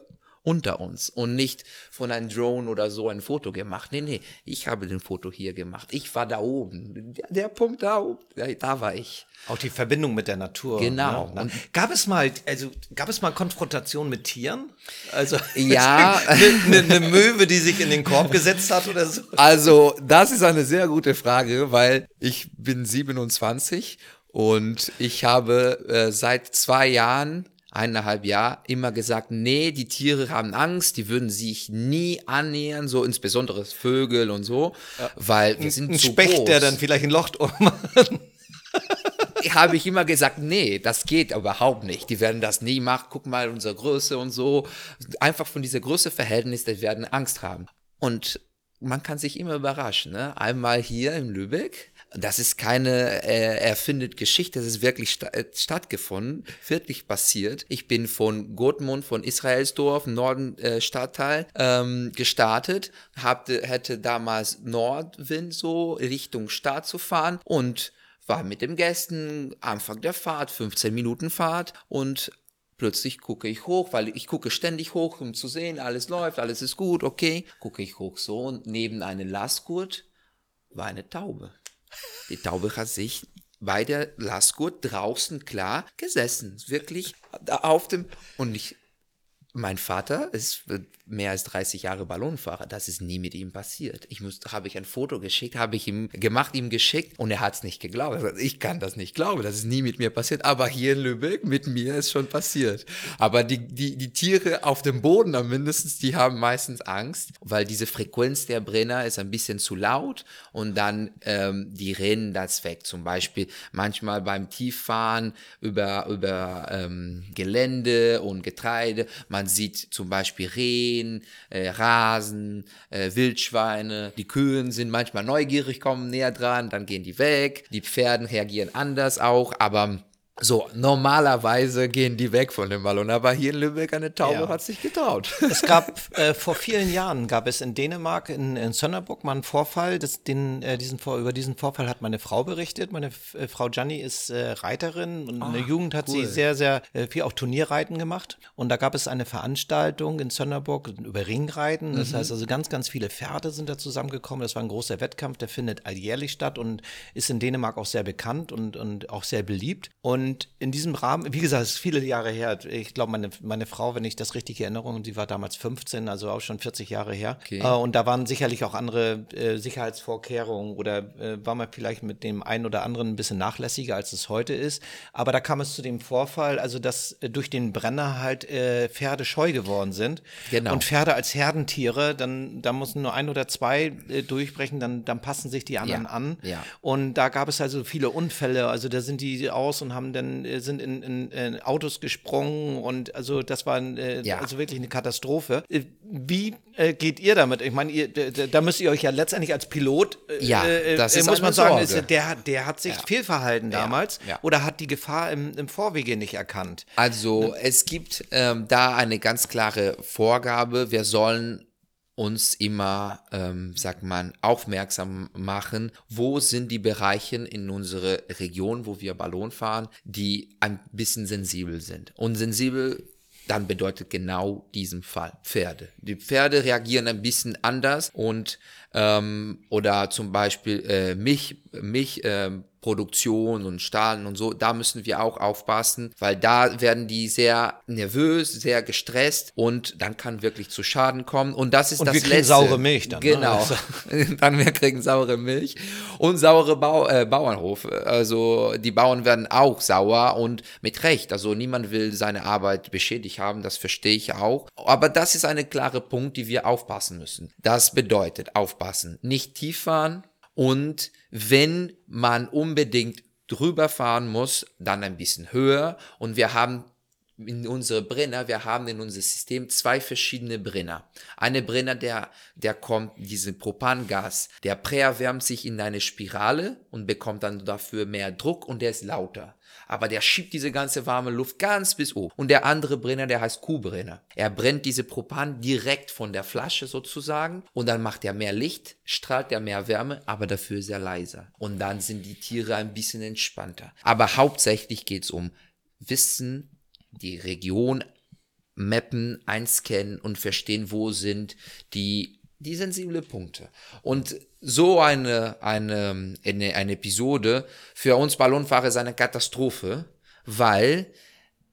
unter uns und nicht von einem Drone oder so ein Foto gemacht. Nee, nee, ich habe den Foto hier gemacht. Ich war da oben. Der, der Punkt da oben, da, war ich. Auch die Verbindung mit der Natur. Genau. Ne? Gab es mal, also gab es mal Konfrontation mit Tieren? Also Ja. <laughs> eine, eine, eine Möwe, die sich in den Korb gesetzt hat oder so? Also, das ist eine sehr gute Frage, weil ich bin 27 und ich habe äh, seit zwei Jahren eineinhalb Jahr immer gesagt, nee, die Tiere haben Angst, die würden sich nie annähern, so insbesondere Vögel und so, ja. weil wir sind ein zu Specht, groß. der dann vielleicht ein Loch macht. <laughs> habe ich immer gesagt, nee, das geht überhaupt nicht. Die werden das nie machen. Guck mal unsere Größe und so. Einfach von dieser Größeverhältnis, die werden Angst haben. Und man kann sich immer überraschen. Ne? Einmal hier in Lübeck, das ist keine äh, erfindet Geschichte, das ist wirklich sta äh, stattgefunden, wirklich passiert. Ich bin von Gotmund, von Israelsdorf, Norden äh, Stadtteil, ähm, gestartet, habte, hätte damals Nordwind so Richtung Stadt zu fahren und war mit dem Gästen, Anfang der Fahrt, 15 Minuten Fahrt und plötzlich gucke ich hoch, weil ich gucke ständig hoch, um zu sehen, alles läuft, alles ist gut, okay. Gucke ich hoch so und neben einem Lastgurt war eine Taube. Die Taube hat sich bei der Lastgurt draußen klar gesessen, wirklich auf dem und ich mein Vater ist mehr als 30 Jahre Ballonfahrer. Das ist nie mit ihm passiert. Ich muss, habe ich ein Foto geschickt, habe ich ihm gemacht, ihm geschickt und er hat es nicht geglaubt. Ich kann das nicht glauben, das ist nie mit mir passiert. Aber hier in Lübeck mit mir ist schon passiert. Aber die, die, die Tiere auf dem Boden am mindestens, die haben meistens Angst, weil diese Frequenz der Brenner ist ein bisschen zu laut und dann ähm, die rennen das weg. Zum Beispiel manchmal beim Tieffahren über, über ähm, Gelände und Getreide. Man sieht zum Beispiel Rehen, äh, Rasen, äh, Wildschweine. Die Kühen sind manchmal neugierig, kommen näher dran, dann gehen die weg. Die Pferden reagieren anders auch, aber so, normalerweise gehen die weg von dem Ballon, aber hier in Lübeck eine Taube ja. hat sich getraut. <laughs> Es gab äh, vor vielen Jahren gab es in Dänemark in, in Sönderburg mal einen Vorfall. Das, den, äh, diesen, über diesen Vorfall hat meine Frau berichtet. Meine äh, Frau Gianni ist äh, Reiterin und oh, in der ah, Jugend hat cool. sie sehr, sehr äh, viel auch Turnierreiten gemacht. Und da gab es eine Veranstaltung in Sönderburg über Ringreiten. Das mhm. heißt also ganz, ganz viele Pferde sind da zusammengekommen. Das war ein großer Wettkampf, der findet alljährlich statt und ist in Dänemark auch sehr bekannt und, und auch sehr beliebt. Und und in diesem Rahmen, wie gesagt, es ist viele Jahre her. Ich glaube, meine, meine Frau, wenn ich das richtig erinnere, und sie war damals 15, also auch schon 40 Jahre her. Okay. Äh, und da waren sicherlich auch andere äh, Sicherheitsvorkehrungen oder äh, war man vielleicht mit dem einen oder anderen ein bisschen nachlässiger, als es heute ist. Aber da kam es zu dem Vorfall, also dass äh, durch den Brenner halt äh, Pferde scheu geworden sind. Genau. Und Pferde als Herdentiere, dann da mussten nur ein oder zwei durchbrechen, dann, dann passen sich die anderen ja. an. Ja. Und da gab es also viele Unfälle. Also da sind die aus und haben dann äh, sind in, in, in, Autos gesprungen und also das war äh, ja. also wirklich eine Katastrophe. Äh, wie äh, geht ihr damit? Ich meine, ihr, da müsst ihr euch ja letztendlich als Pilot, ja, das ist muss man sagen, ist, der, der hat sich ja. fehlverhalten damals ja. oder hat die Gefahr im, im Vorwege nicht erkannt. Also es gibt ähm, da eine ganz klare Vorgabe, wir sollen uns immer, ähm, sagt man, aufmerksam machen, wo sind die Bereiche in unserer Region, wo wir Ballon fahren, die ein bisschen sensibel sind. Und sensibel dann bedeutet genau diesen Fall Pferde. Die Pferde reagieren ein bisschen anders und ähm, oder zum Beispiel äh, Milch, Milch ähm, Produktion und Stahlen und so, da müssen wir auch aufpassen, weil da werden die sehr nervös, sehr gestresst und dann kann wirklich zu Schaden kommen. Und das ist und das wir kriegen Letzte. saure Milch dann. Ne? Genau. Ne? <laughs> dann wir kriegen saure Milch und saure Bau, äh, Bauernhof. Also die Bauern werden auch sauer und mit Recht. Also niemand will seine Arbeit beschädigt haben, das verstehe ich auch. Aber das ist eine klare Punkt, die wir aufpassen müssen. Das bedeutet aufpassen. Nicht tief fahren, und wenn man unbedingt drüber fahren muss, dann ein bisschen höher. Und wir haben in unsere Brenner, wir haben in unser System zwei verschiedene Brenner. Eine Brenner, der, der kommt, diese Propangas, der präerwärmt sich in eine Spirale und bekommt dann dafür mehr Druck und der ist lauter aber der schiebt diese ganze warme Luft ganz bis oben. Und der andere Brenner, der heißt Kuhbrenner. Er brennt diese Propan direkt von der Flasche sozusagen und dann macht er mehr Licht, strahlt er mehr Wärme, aber dafür sehr leiser. Und dann sind die Tiere ein bisschen entspannter. Aber hauptsächlich geht es um Wissen, die Region mappen, einscannen und verstehen, wo sind die die sensible Punkte. Und so eine, eine, eine, eine Episode für uns Ballonfahrer ist eine Katastrophe, weil,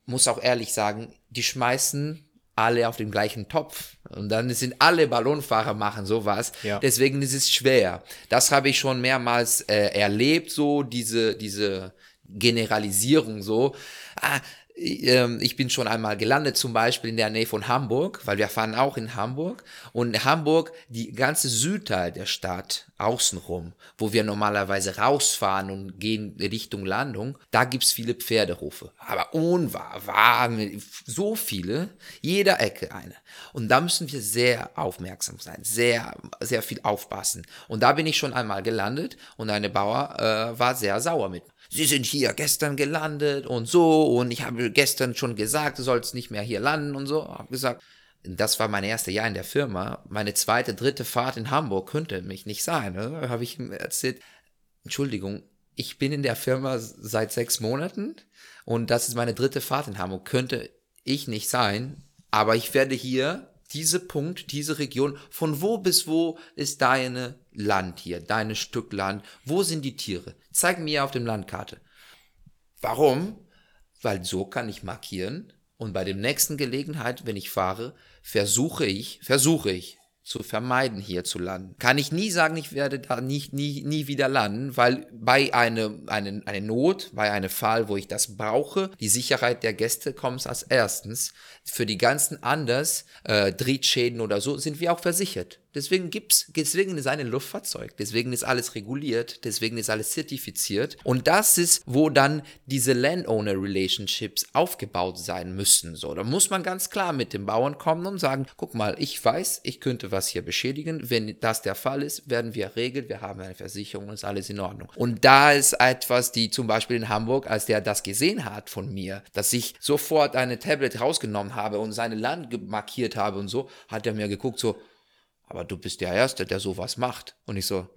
muss auch ehrlich sagen, die schmeißen alle auf den gleichen Topf. Und dann sind alle Ballonfahrer machen sowas. Ja. Deswegen ist es schwer. Das habe ich schon mehrmals äh, erlebt, so diese, diese Generalisierung so. Ah, ich bin schon einmal gelandet, zum Beispiel in der Nähe von Hamburg, weil wir fahren auch in Hamburg. Und Hamburg, die ganze Südteil der Stadt, außenrum, wo wir normalerweise rausfahren und gehen Richtung Landung, da gibt's viele Pferderufe. Aber unwahr, wahr, so viele, jeder Ecke eine. Und da müssen wir sehr aufmerksam sein, sehr, sehr viel aufpassen. Und da bin ich schon einmal gelandet und eine Bauer äh, war sehr sauer mit Sie sind hier gestern gelandet und so und ich habe gestern schon gesagt, du sollst nicht mehr hier landen und so. Hab gesagt, das war mein erstes Jahr in der Firma. Meine zweite, dritte Fahrt in Hamburg könnte mich nicht sein. Ne? Habe ich ihm erzählt, Entschuldigung, ich bin in der Firma seit sechs Monaten und das ist meine dritte Fahrt in Hamburg. Könnte ich nicht sein, aber ich werde hier diese Punkt, diese Region, von wo bis wo ist deine Land hier, deine Stück Land, wo sind die Tiere? Zeig mir auf dem Landkarte. Warum? Weil so kann ich markieren und bei der nächsten Gelegenheit, wenn ich fahre, versuche ich, versuche ich zu vermeiden, hier zu landen. Kann ich nie sagen, ich werde da nicht, nie, nie wieder landen, weil bei einer eine, eine Not, bei einem Fall, wo ich das brauche, die Sicherheit der Gäste kommt als erstens. Für die ganzen anders, äh, Drittschäden oder so, sind wir auch versichert. Deswegen gibt's, deswegen ist ein Luftfahrzeug, deswegen ist alles reguliert, deswegen ist alles zertifiziert. Und das ist, wo dann diese Landowner-Relationships aufgebaut sein müssen. So, da muss man ganz klar mit dem Bauern kommen und sagen, guck mal, ich weiß, ich könnte was hier beschädigen. Wenn das der Fall ist, werden wir regeln, wir haben eine Versicherung, ist alles in Ordnung. Und da ist etwas, die zum Beispiel in Hamburg, als der das gesehen hat von mir, dass ich sofort eine Tablet rausgenommen habe und seine Land markiert habe und so, hat er mir geguckt, so, aber du bist der Erste, der sowas macht. Und ich so,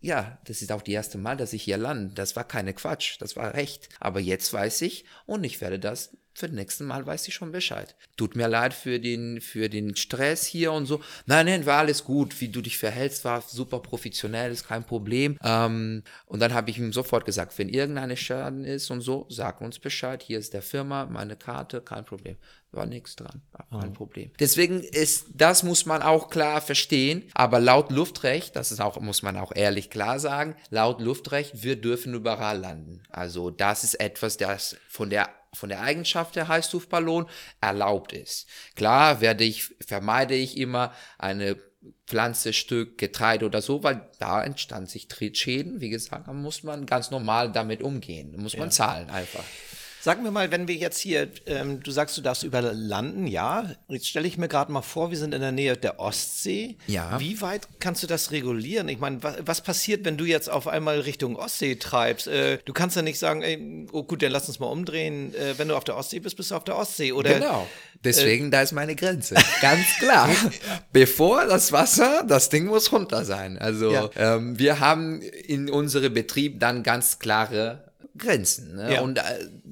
ja, das ist auch die erste Mal, dass ich hier lande. Das war keine Quatsch, das war recht. Aber jetzt weiß ich und ich werde das für das nächste Mal weiß ich schon Bescheid. Tut mir leid für den, für den Stress hier und so. Nein, nein, war alles gut. Wie du dich verhältst, war super professionell, ist kein Problem. Ähm, und dann habe ich ihm sofort gesagt, wenn irgendeine Schaden ist und so, sag uns Bescheid. Hier ist der Firma, meine Karte, kein Problem. War nichts dran, war kein oh. Problem. Deswegen ist, das muss man auch klar verstehen. Aber laut Luftrecht, das ist auch, muss man auch ehrlich klar sagen, laut Luftrecht, wir dürfen überall landen. Also das ist etwas, das von der von der Eigenschaft der Heißluftballon erlaubt ist. Klar werde ich, vermeide ich immer eine Pflanze, Stück, Getreide oder so, weil da entstand sich Trittschäden. Wie gesagt, da muss man ganz normal damit umgehen. Da muss man ja. zahlen einfach. Sagen wir mal, wenn wir jetzt hier, ähm, du sagst, du darfst überlanden, ja. Jetzt stelle ich mir gerade mal vor, wir sind in der Nähe der Ostsee. Ja. Wie weit kannst du das regulieren? Ich meine, was, was, passiert, wenn du jetzt auf einmal Richtung Ostsee treibst? Äh, du kannst ja nicht sagen, ey, oh gut, dann lass uns mal umdrehen. Äh, wenn du auf der Ostsee bist, bist du auf der Ostsee. Oder, genau. Deswegen, äh, da ist meine Grenze. Ganz klar. <laughs> Bevor das Wasser, das Ding muss runter sein. Also, ja. ähm, wir haben in unserem Betrieb dann ganz klare Grenzen. Ne? Ja. Und äh,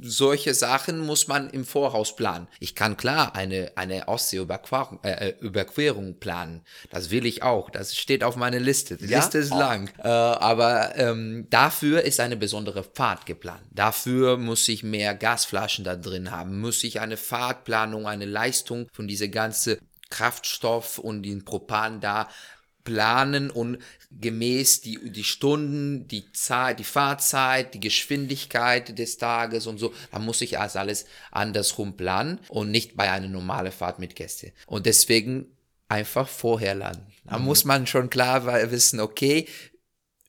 solche Sachen muss man im Voraus planen. Ich kann klar eine, eine Ostseeüberquerung äh, äh, Überquerung planen. Das will ich auch. Das steht auf meiner Liste. Die ja? Liste ist oh. lang. Äh, aber ähm, dafür ist eine besondere Fahrt geplant. Dafür muss ich mehr Gasflaschen da drin haben. Muss ich eine Fahrtplanung, eine Leistung von diese ganze Kraftstoff und den Propan da planen und gemäß die, die Stunden, die Zeit, die Fahrzeit, die Geschwindigkeit des Tages und so, da muss ich also alles andersrum planen und nicht bei einer normalen Fahrt mit Gästen. Und deswegen einfach vorher landen. Da mhm. muss man schon klar wissen, okay,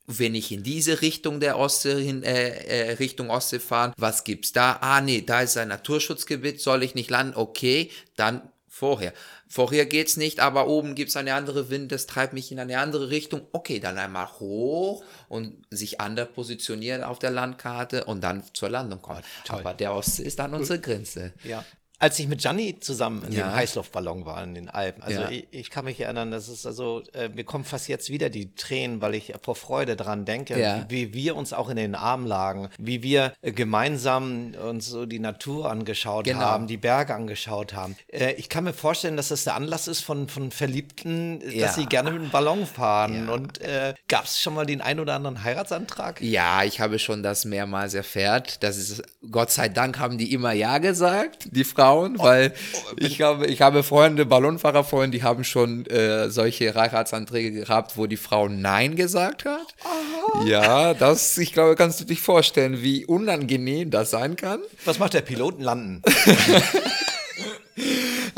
wenn ich in diese Richtung der Ostsee hin, äh, äh, Richtung Ostsee fahren, was gibt's da? Ah, nee, da ist ein Naturschutzgebiet, soll ich nicht landen? Okay, dann vorher. Vorher geht's nicht, aber oben gibt's eine andere Wind, das treibt mich in eine andere Richtung. Okay, dann einmal hoch und sich anders positionieren auf der Landkarte und dann zur Landung kommen. Oh, aber der Ostsee ist dann unsere Grenze. Ja als ich mit Gianni zusammen in ja. dem Heißluftballon war in den Alpen. Also ja. ich, ich, kann mich erinnern, das ist also, äh, mir kommen fast jetzt wieder die Tränen, weil ich vor Freude dran denke, ja. wie, wie, wir uns auch in den Armen lagen, wie wir äh, gemeinsam uns so die Natur angeschaut genau. haben, die Berge angeschaut haben. Äh, ich kann mir vorstellen, dass das der Anlass ist von, von Verliebten, dass sie gerne mit einem Ballon fahren. Und äh, gab es schon mal den ein oder anderen Heiratsantrag? Ja, ich habe schon das mehrmals erfährt. Das ist, Gott sei Dank haben die immer Ja gesagt. Die Frau Frauen, weil ich habe, ich habe Freunde, Ballonfahrerfreunde, die haben schon äh, solche Heiratsanträge gehabt, wo die Frau Nein gesagt hat. Aha. Ja, das, ich glaube, kannst du dich vorstellen, wie unangenehm das sein kann. Was macht der Piloten landen? <laughs>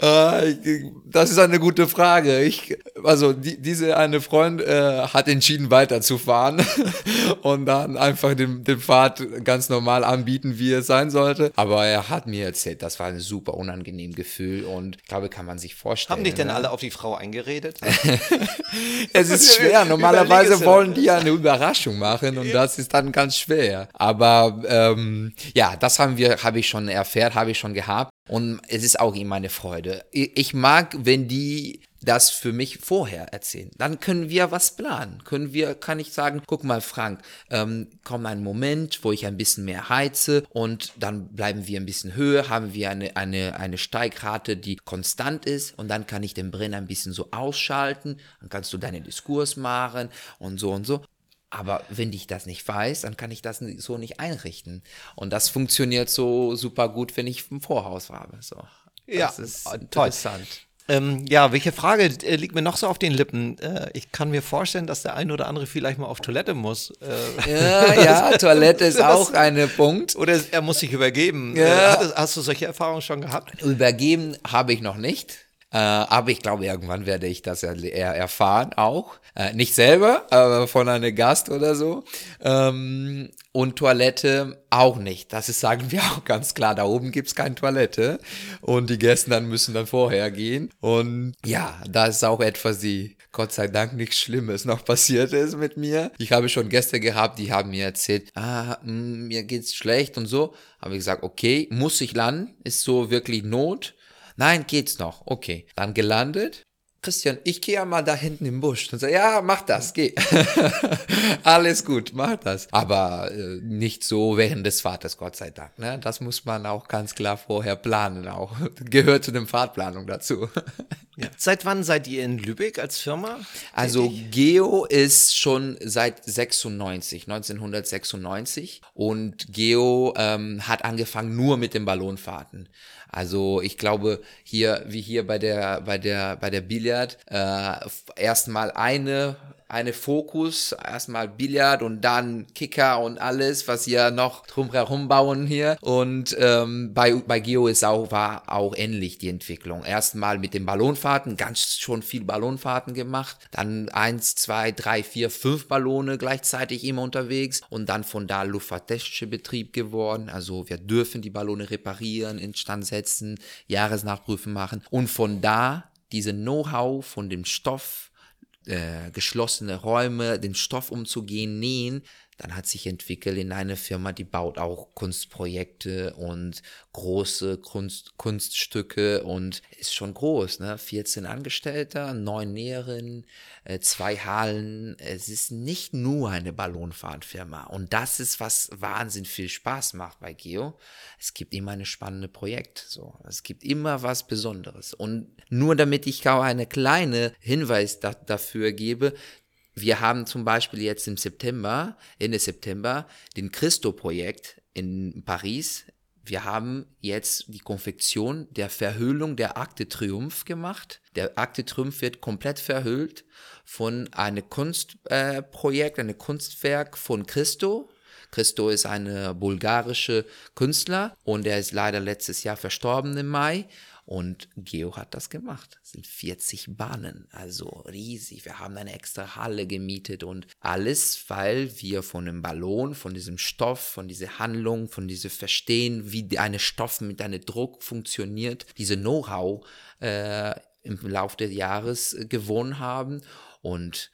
Äh, das ist eine gute Frage. Ich, also die, diese eine Freund äh, hat entschieden weiterzufahren <laughs> und dann einfach den, den Pfad ganz normal anbieten, wie es sein sollte. Aber er hat mir erzählt, das war ein super unangenehmes Gefühl und ich glaube, kann man sich vorstellen. Haben dich denn ne? alle auf die Frau eingeredet? <laughs> es ist schwer. <laughs> Normalerweise wollen die ja eine Überraschung machen und das ist dann ganz schwer. Aber ähm, ja, das haben wir, habe ich schon erfährt, habe ich schon gehabt. Und es ist auch ihm eine Freude. Ich mag, wenn die das für mich vorher erzählen. Dann können wir was planen. Können wir, kann ich sagen, guck mal, Frank, ähm, komm ein Moment, wo ich ein bisschen mehr heize und dann bleiben wir ein bisschen höher, haben wir eine, eine, eine Steigrate, die konstant ist und dann kann ich den Brenner ein bisschen so ausschalten, dann kannst du deinen Diskurs machen und so und so. Aber wenn ich das nicht weiß, dann kann ich das so nicht einrichten. Und das funktioniert so super gut, wenn ich im Vorhaus habe. So. Ja, das ist interessant. Ähm, ja, welche Frage äh, liegt mir noch so auf den Lippen? Äh, ich kann mir vorstellen, dass der ein oder andere vielleicht mal auf Toilette muss. Äh, ja, ja, <laughs> Toilette ist <laughs> auch ein Punkt. Oder er muss sich übergeben. Ja. Äh, hast, hast, du solche Erfahrungen schon gehabt? Übergeben habe ich noch nicht. Äh, aber ich glaube, irgendwann werde ich das er erfahren auch. Äh, nicht selber, aber von einem Gast oder so. Ähm, und Toilette auch nicht. Das ist, sagen wir auch ganz klar. Da oben gibt's keine Toilette. Und die Gäste dann müssen dann vorher gehen. Und ja, da ist auch etwas, die Gott sei Dank nichts Schlimmes noch <laughs> passiert ist mit mir. Ich habe schon Gäste gehabt, die haben mir erzählt, ah, mh, mm, mir geht's schlecht und so. Habe ich gesagt, okay, muss ich landen? Ist so wirklich Not? Nein, geht's noch. Okay. Dann gelandet. Christian, ich gehe ja mal da hinten im Busch. Und so, ja, mach das, geh. <laughs> Alles gut, mach das. Aber äh, nicht so während des Fahrtes, Gott sei Dank. Ne? Das muss man auch ganz klar vorher planen. Auch <laughs> gehört zu dem Fahrtplanung dazu. <laughs> ja. Seit wann seid ihr in Lübeck als Firma? Also Geo ist schon seit 96, 1996. Und Geo ähm, hat angefangen nur mit den Ballonfahrten. Also ich glaube hier wie hier bei der bei der bei der Billard äh, erstmal eine eine Fokus, erstmal Billard und dann Kicker und alles, was wir noch drumherum bauen hier. Und ähm, bei, bei Geo ist auch, war auch ähnlich die Entwicklung. Erstmal mit den Ballonfahrten, ganz schon viel Ballonfahrten gemacht. Dann eins, zwei, drei, vier, fünf Ballone gleichzeitig immer unterwegs. Und dann von da luftfahrttechnischer Betrieb geworden. Also wir dürfen die Ballone reparieren, instand setzen, Jahresnachprüfen machen. Und von da diese Know-how von dem Stoff, äh, geschlossene Räume, den Stoff umzugehen, nähen, dann hat sich entwickelt in eine Firma, die baut auch Kunstprojekte und große Kunst, Kunststücke und ist schon groß, ne? 14 Angestellter, neun Näherinnen, äh, zwei Hallen. Es ist nicht nur eine Ballonfahrtfirma und das ist, was wahnsinnig viel Spaß macht bei Geo. Es gibt immer eine spannende Projekt, so. Es gibt immer was Besonderes und nur damit ich auch eine kleine Hinweis da, dafür gebe, wir haben zum Beispiel jetzt im September, Ende September, den Christo-Projekt in Paris. Wir haben jetzt die Konfektion der Verhüllung der Akte Triumph gemacht. Der Akte Triumph wird komplett verhüllt von einem Kunstprojekt, äh, einem Kunstwerk von Christo. Christo ist eine bulgarische Künstler und er ist leider letztes Jahr verstorben im Mai. Und Geo hat das gemacht. Es sind 40 Bahnen, also riesig. Wir haben eine extra Halle gemietet und alles, weil wir von dem Ballon, von diesem Stoff, von dieser Handlung, von diesem Verstehen, wie eine Stoff mit einem Druck funktioniert, diese Know-how äh, im Laufe des Jahres gewonnen haben. Und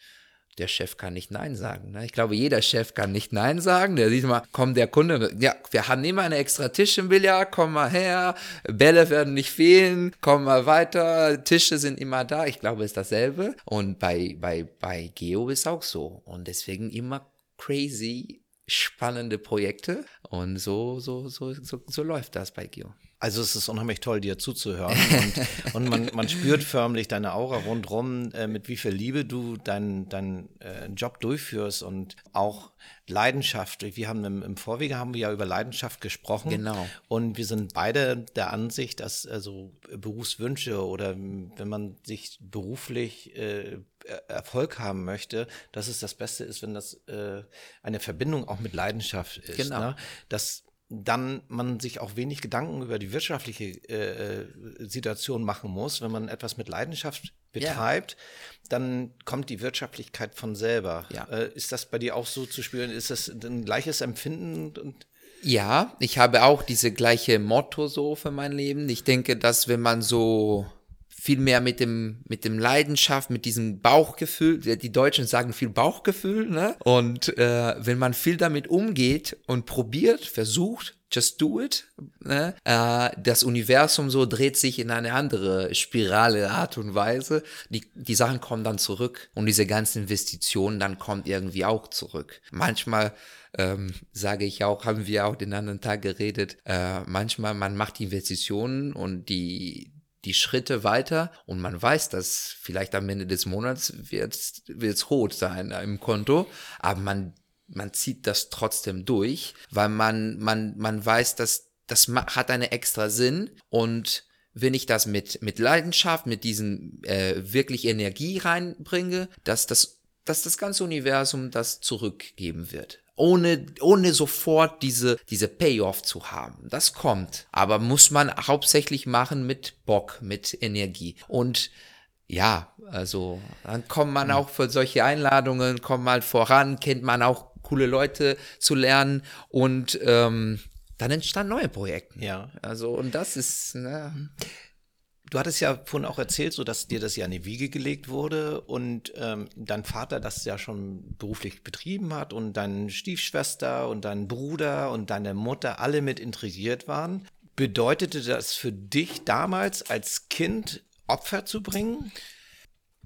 der Chef kann nicht Nein sagen. Ne? Ich glaube, jeder Chef kann nicht Nein sagen. Der sieht mal, kommt der Kunde, ja, wir haben immer eine extra Tisch im Billard, komm mal her, Bälle werden nicht fehlen, komm mal weiter, Tische sind immer da. Ich glaube, es ist dasselbe. Und bei, bei, bei Geo ist auch so. Und deswegen immer crazy spannende Projekte und so, so, so, so, so läuft das bei Geo. Also es ist unheimlich toll, dir zuzuhören. <laughs> Und, und man, man spürt förmlich deine Aura rundherum, äh, mit wie viel Liebe du deinen dein, äh, Job durchführst und auch Leidenschaft. Wir haben im, im Vorwege haben wir ja über Leidenschaft gesprochen. Genau. Und wir sind beide der Ansicht, dass also Berufswünsche oder wenn man sich beruflich äh, Erfolg haben möchte, dass es das Beste ist, wenn das äh, eine Verbindung auch mit Leidenschaft ist. Genau. Ne? Das dann man sich auch wenig Gedanken über die wirtschaftliche äh, Situation machen muss. Wenn man etwas mit Leidenschaft betreibt, ja. dann kommt die Wirtschaftlichkeit von selber. Ja. Äh, ist das bei dir auch so zu spüren? Ist das ein gleiches Empfinden? ja, ich habe auch diese gleiche Motto so für mein Leben. Ich denke, dass wenn man so viel mehr mit dem, mit dem Leidenschaft, mit diesem Bauchgefühl. Die Deutschen sagen viel Bauchgefühl, ne? Und äh, wenn man viel damit umgeht und probiert, versucht, just do it, ne? Äh, das Universum so dreht sich in eine andere Spirale Art und Weise. Die, die Sachen kommen dann zurück und diese ganzen Investitionen dann kommt irgendwie auch zurück. Manchmal ähm, sage ich auch, haben wir auch den anderen Tag geredet, äh, manchmal man macht Investitionen und die die Schritte weiter und man weiß, dass vielleicht am Ende des Monats wird es rot sein im Konto, aber man, man zieht das trotzdem durch, weil man, man, man weiß, dass das hat eine extra Sinn und wenn ich das mit, mit Leidenschaft, mit diesem äh, wirklich Energie reinbringe, dass das, dass das ganze Universum das zurückgeben wird ohne, ohne sofort diese, diese Payoff zu haben. Das kommt. Aber muss man hauptsächlich machen mit Bock, mit Energie. Und ja, also dann kommt man auch für solche Einladungen, kommt mal voran, kennt man auch coole Leute zu lernen und ähm, dann entstanden neue Projekte. Ja. Also und das ist, ne, Du hattest ja vorhin auch erzählt, so dass dir das ja in die Wiege gelegt wurde und ähm, dein Vater das ja schon beruflich betrieben hat und deine Stiefschwester und dein Bruder und deine Mutter alle mit intrigiert waren. Bedeutete das für dich damals als Kind Opfer zu bringen?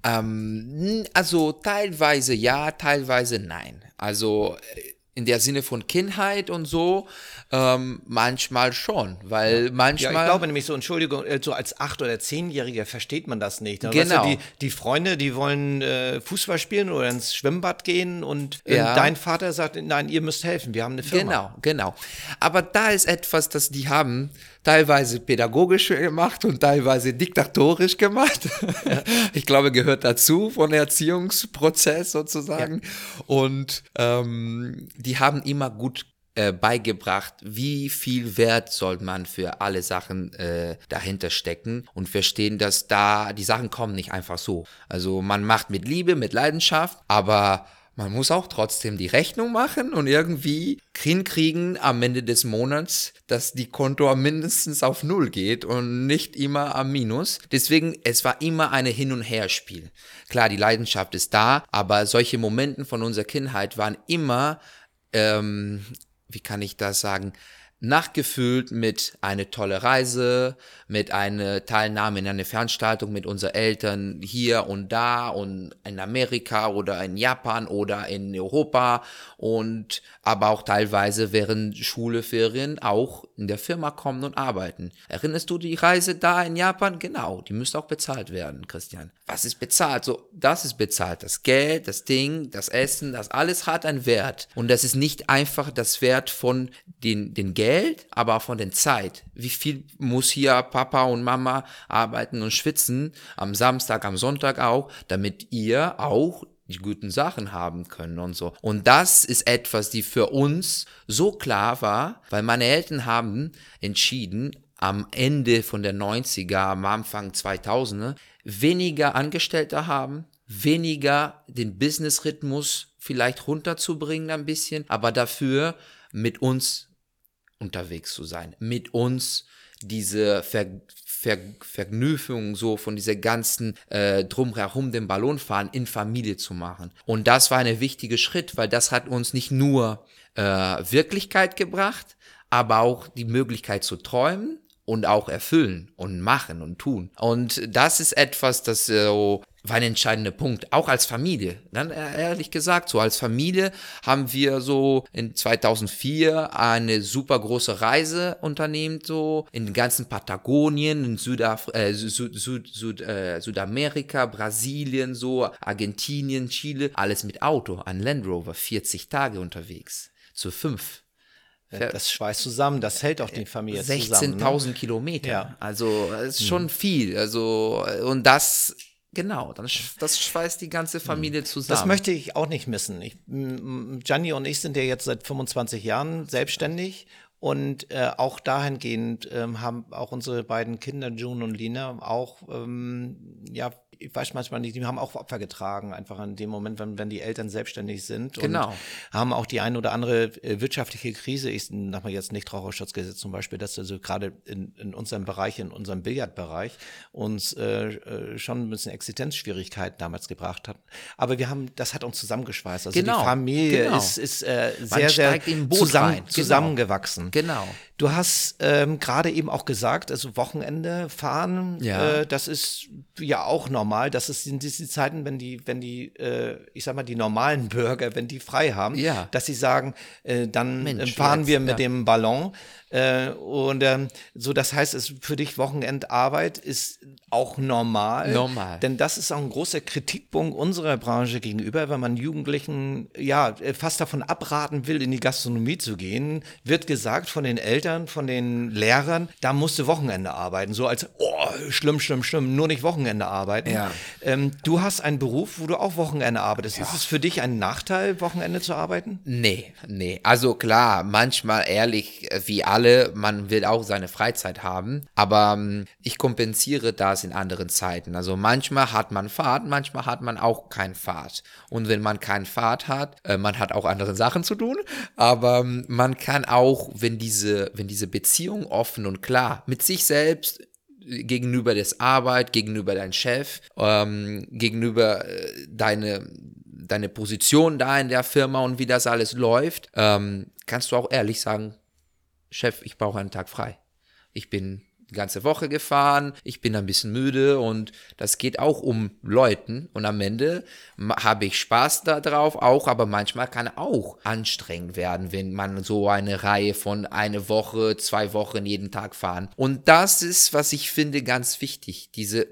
Ähm, also teilweise ja, teilweise nein. Also äh, in der Sinne von Kindheit und so, ähm, manchmal schon, weil manchmal. Ja, ich glaube nämlich so, Entschuldigung, äh, so als acht- oder zehnjähriger versteht man das nicht. Ne? Genau. Weißt du, die, die Freunde, die wollen äh, Fußball spielen oder ins Schwimmbad gehen und äh, ja. dein Vater sagt, nein, ihr müsst helfen, wir haben eine Firma. Genau, genau. Aber da ist etwas, das die haben, teilweise pädagogisch gemacht und teilweise diktatorisch gemacht. Ja. Ich glaube, gehört dazu von Erziehungsprozess sozusagen. Ja. Und ähm, die haben immer gut äh, beigebracht, wie viel Wert soll man für alle Sachen äh, dahinter stecken und verstehen, dass da die Sachen kommen nicht einfach so. Also man macht mit Liebe, mit Leidenschaft, aber man muss auch trotzdem die Rechnung machen und irgendwie hinkriegen am Ende des Monats, dass die Konto mindestens auf Null geht und nicht immer am Minus. Deswegen, es war immer eine Hin- und Herspiel. Klar, die Leidenschaft ist da, aber solche Momente von unserer Kindheit waren immer, ähm, wie kann ich das sagen, nachgefüllt mit eine tolle Reise, mit einer Teilnahme in einer Veranstaltung mit unseren Eltern hier und da und in Amerika oder in Japan oder in Europa und aber auch teilweise während Schule, Ferien auch in der Firma kommen und arbeiten. Erinnerst du die Reise da in Japan? Genau, die müsste auch bezahlt werden, Christian. Was ist bezahlt? So, das ist bezahlt. Das Geld, das Ding, das Essen, das alles hat einen Wert. Und das ist nicht einfach das Wert von den, den Geld, aber von der Zeit. Wie viel muss hier Papa und Mama arbeiten und schwitzen am Samstag, am Sonntag auch, damit ihr auch die guten Sachen haben können und so. Und das ist etwas, die für uns so klar war, weil meine Eltern haben entschieden, am Ende von der 90er, am Anfang 2000er, weniger Angestellte haben, weniger den Business-Rhythmus vielleicht runterzubringen ein bisschen, aber dafür mit uns unterwegs zu sein, mit uns diese Ver Ver Vergnügung so von dieser ganzen äh, drumherum den Ballonfahren in Familie zu machen. Und das war ein wichtiger Schritt, weil das hat uns nicht nur äh, Wirklichkeit gebracht, aber auch die Möglichkeit zu träumen und auch erfüllen und machen und tun. Und das ist etwas, das so war ein entscheidender Punkt, auch als Familie. Dann ehrlich gesagt, so als Familie haben wir so in 2004 eine super große Reise unternehmen, so in den ganzen Patagonien, in Südaf äh, Süd, Süd, Süd, äh, Südamerika, Brasilien, so Argentinien, Chile, alles mit Auto, ein Land Rover, 40 Tage unterwegs, zu fünf. Das schweißt zusammen, das hält auch die Familie 16 zusammen. 16.000 ne? Kilometer. Ja. Also, ist schon mhm. viel. Also, und das Genau, dann das schweißt die ganze Familie mhm. zusammen. Das möchte ich auch nicht missen. Ich, Gianni und ich sind ja jetzt seit 25 Jahren selbstständig und äh, auch dahingehend ähm, haben auch unsere beiden Kinder, June und Lina, auch ähm, ja ich weiß manchmal nicht, die haben auch Opfer getragen, einfach in dem Moment, wenn, wenn die Eltern selbstständig sind. Genau. Und haben auch die ein oder andere äh, wirtschaftliche Krise. Ich sag mal jetzt nicht Raucherschutzgesetz zum Beispiel, dass also gerade in, in unserem Bereich, in unserem Billardbereich uns äh, äh, schon ein bisschen Existenzschwierigkeiten damals gebracht hat. Aber wir haben, das hat uns zusammengeschweißt. Also genau. die Familie genau. ist, ist äh, sehr, sehr zusammen, genau. zusammengewachsen. Genau. Du hast ähm, gerade eben auch gesagt, also Wochenende fahren, ja. äh, das ist ja auch normal. Das ist, sind diese Zeiten, wenn die, wenn die, äh, ich sag mal, die normalen <laughs> Bürger, wenn die frei haben, ja. dass sie sagen, äh, dann Mensch, fahren jetzt, wir mit ja. dem Ballon äh, und ähm, so, das heißt, es für dich Wochenendarbeit ist auch normal. Normal. Denn das ist auch ein großer Kritikpunkt unserer Branche gegenüber, wenn man Jugendlichen ja äh, fast davon abraten will, in die Gastronomie zu gehen, wird gesagt von den Eltern, von den Lehrern, da musst du Wochenende arbeiten. So als, oh, schlimm, schlimm, schlimm, nur nicht Wochenende arbeiten. Ja. Ähm, du hast einen Beruf, wo du auch Wochenende arbeitest. Ja. Ist es für dich ein Nachteil, Wochenende zu arbeiten? Nee, nee. Also klar, manchmal ehrlich, wie alle man will auch seine Freizeit haben, aber ähm, ich kompensiere das in anderen Zeiten. Also manchmal hat man Fahrt, manchmal hat man auch kein Fahrt. Und wenn man kein Fahrt hat, äh, man hat auch andere Sachen zu tun, aber ähm, man kann auch, wenn diese, wenn diese Beziehung offen und klar mit sich selbst gegenüber des Arbeit, gegenüber deinem Chef, ähm, gegenüber äh, deine, deine Position da in der Firma und wie das alles läuft, ähm, kannst du auch ehrlich sagen, Chef, ich brauche einen Tag frei. Ich bin die ganze Woche gefahren, ich bin ein bisschen müde und das geht auch um Leuten und am Ende habe ich Spaß darauf auch, aber manchmal kann auch anstrengend werden, wenn man so eine Reihe von eine Woche, zwei Wochen jeden Tag fahren. Und das ist, was ich finde, ganz wichtig, diese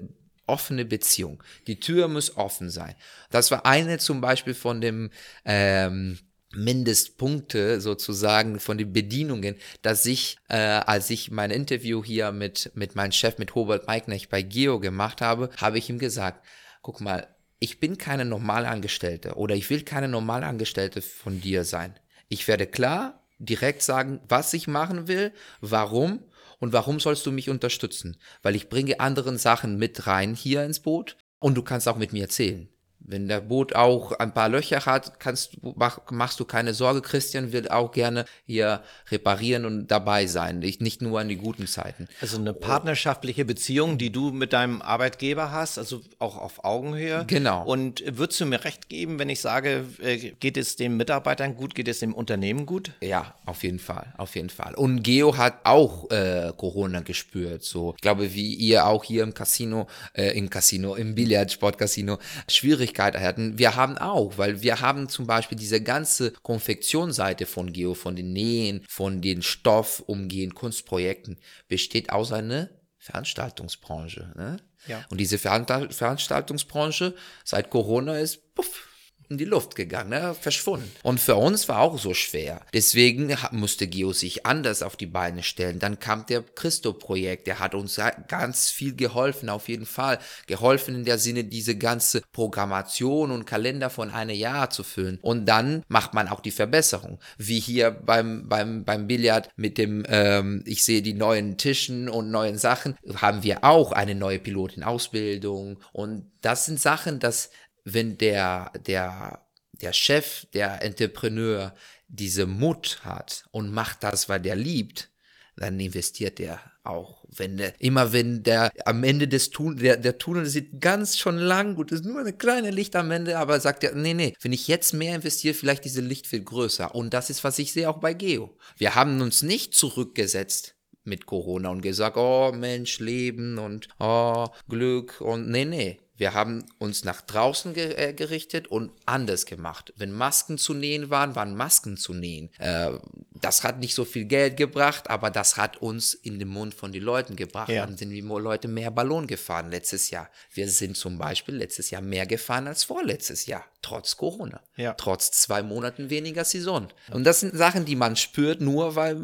offene Beziehung. Die Tür muss offen sein. Das war eine zum Beispiel von dem ähm, Mindestpunkte sozusagen von den Bedienungen, dass ich, äh, als ich mein Interview hier mit, mit meinem Chef, mit Hubert Meiknecht bei Geo gemacht habe, habe ich ihm gesagt, guck mal, ich bin keine normale Angestellte oder ich will keine normale Angestellte von dir sein. Ich werde klar direkt sagen, was ich machen will, warum und warum sollst du mich unterstützen? Weil ich bringe anderen Sachen mit rein hier ins Boot und du kannst auch mit mir erzählen. Wenn der Boot auch ein paar Löcher hat, kannst, mach, machst du keine Sorge. Christian wird auch gerne hier reparieren und dabei sein. Nicht nur an die guten Zeiten. Also eine partnerschaftliche Beziehung, die du mit deinem Arbeitgeber hast, also auch auf Augenhöhe. Genau. Und würdest du mir recht geben, wenn ich sage, äh, geht es den Mitarbeitern gut, geht es dem Unternehmen gut? Ja, auf jeden Fall, auf jeden Fall. Und Geo hat auch äh, Corona gespürt. So, ich glaube, wie ihr auch hier im Casino, äh, im Casino, im Billard, Sportcasino, schwierig Schwierigkeit hatten. Wir haben auch, weil wir haben zum Beispiel diese ganze Konfektionsseite von Geo, von den Nähen, von den Stoffumgehen, Kunstprojekten, besteht aus einer Veranstaltungsbranche. Ne? Ja. Und diese Veranstaltungsbranche seit Corona ist puff, in die Luft gegangen, ne? verschwunden. Und für uns war auch so schwer. Deswegen musste Geo sich anders auf die Beine stellen. Dann kam der Christo-Projekt, der hat uns ganz viel geholfen, auf jeden Fall. Geholfen in der Sinne, diese ganze Programmation und Kalender von einem Jahr zu füllen. Und dann macht man auch die Verbesserung. Wie hier beim, beim, beim Billard mit dem, ähm, ich sehe die neuen Tischen und neuen Sachen, haben wir auch eine neue Pilotin-Ausbildung. Und das sind Sachen, dass wenn der, der, der Chef, der Entrepreneur diese Mut hat und macht das, weil der liebt, dann investiert er auch. Wenn der, immer wenn der am Ende des Tunnels, der, der Tunnel sieht ganz schon lang, gut, ist nur eine kleine Licht am Ende, aber sagt er, nee, nee, wenn ich jetzt mehr investiere, vielleicht diese Licht viel größer. Und das ist, was ich sehe auch bei Geo. Wir haben uns nicht zurückgesetzt mit Corona und gesagt, oh Mensch, Leben und oh Glück und nee, nee. Wir haben uns nach draußen ge äh, gerichtet und anders gemacht. Wenn Masken zu nähen waren, waren Masken zu nähen. Äh, das hat nicht so viel Geld gebracht, aber das hat uns in den Mund von den Leuten gebracht. Ja. Dann sind die Leute mehr Ballon gefahren letztes Jahr. Wir sind zum Beispiel letztes Jahr mehr gefahren als vorletztes Jahr, trotz Corona. Ja. Trotz zwei Monaten weniger Saison. Und das sind Sachen, die man spürt, nur weil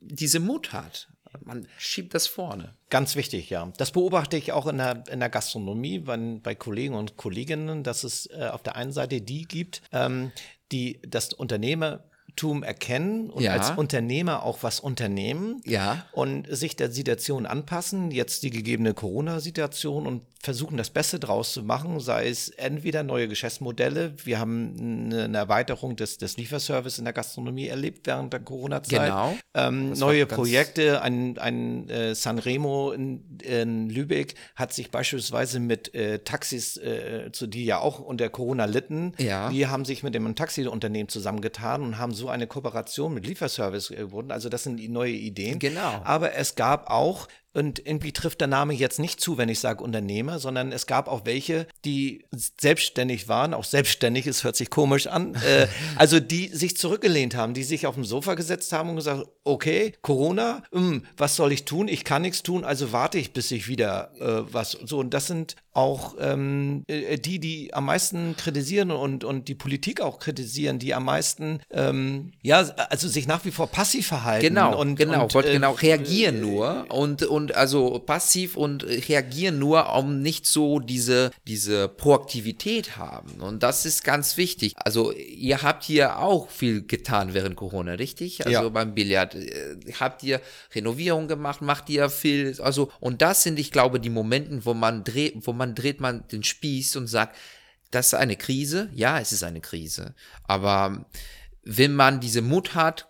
diese Mut hat. Man schiebt das vorne. Ganz wichtig, ja. Das beobachte ich auch in der, in der Gastronomie bei, bei Kollegen und Kolleginnen, dass es äh, auf der einen Seite die gibt, ähm, die das Unternehmertum erkennen und Ja. als Unternehmer auch was unternehmen Ja. und sich der Situation anpassen, jetzt die gegebene Corona-Situation und versuchen das Beste draus zu machen, sei es entweder neue Geschäftsmodelle. Wir haben eine Erweiterung des, des Lieferservice in der Gastronomie erlebt während der Corona-Zeit. Genau. Ähm, neue Projekte, ein, ein äh, Sanremo in, in Lübeck hat sich beispielsweise mit äh, Taxis, äh, zu die ja auch unter Corona litten, Ja. die haben sich mit dem Taxiunternehmen zusammengetan und haben so eine Kooperation mit Lieferservice geworden. Also das sind die neue Ideen. Genau. Aber es gab auch und irgendwie trifft der Name jetzt nicht zu, wenn ich sage Unternehmer, sondern es gab auch welche, die selbstständig waren, auch selbstständig, es hört sich komisch an, äh, <laughs> also die sich zurückgelehnt haben, die sich auf dem Sofa gesetzt haben und gesagt, okay, Corona, hm, was soll ich tun? Ich kann nichts tun, also warte ich, bis ich wieder äh, was. So, und das sind auch ähm, äh, die, die am meisten kritisieren und, und die Politik auch kritisieren, die am meisten, ähm, ja, also sich nach wie vor passiv verhalten. Genau, und, genau, und, wollte äh, genau reagieren nur und und also passiv und reagieren nur, um nicht so diese diese Proaktivität haben und das ist ganz wichtig. Also ihr habt hier auch viel getan während Corona, richtig? Also Ja. beim Billard äh, habt ihr Renovierung gemacht, macht ihr viel, also und das sind, ich glaube, die Momente, wo man dreht, wo man dreht man den Spieß und sagt, das ist eine Krise. Ja, es ist eine Krise, aber wenn man diese Mut hat,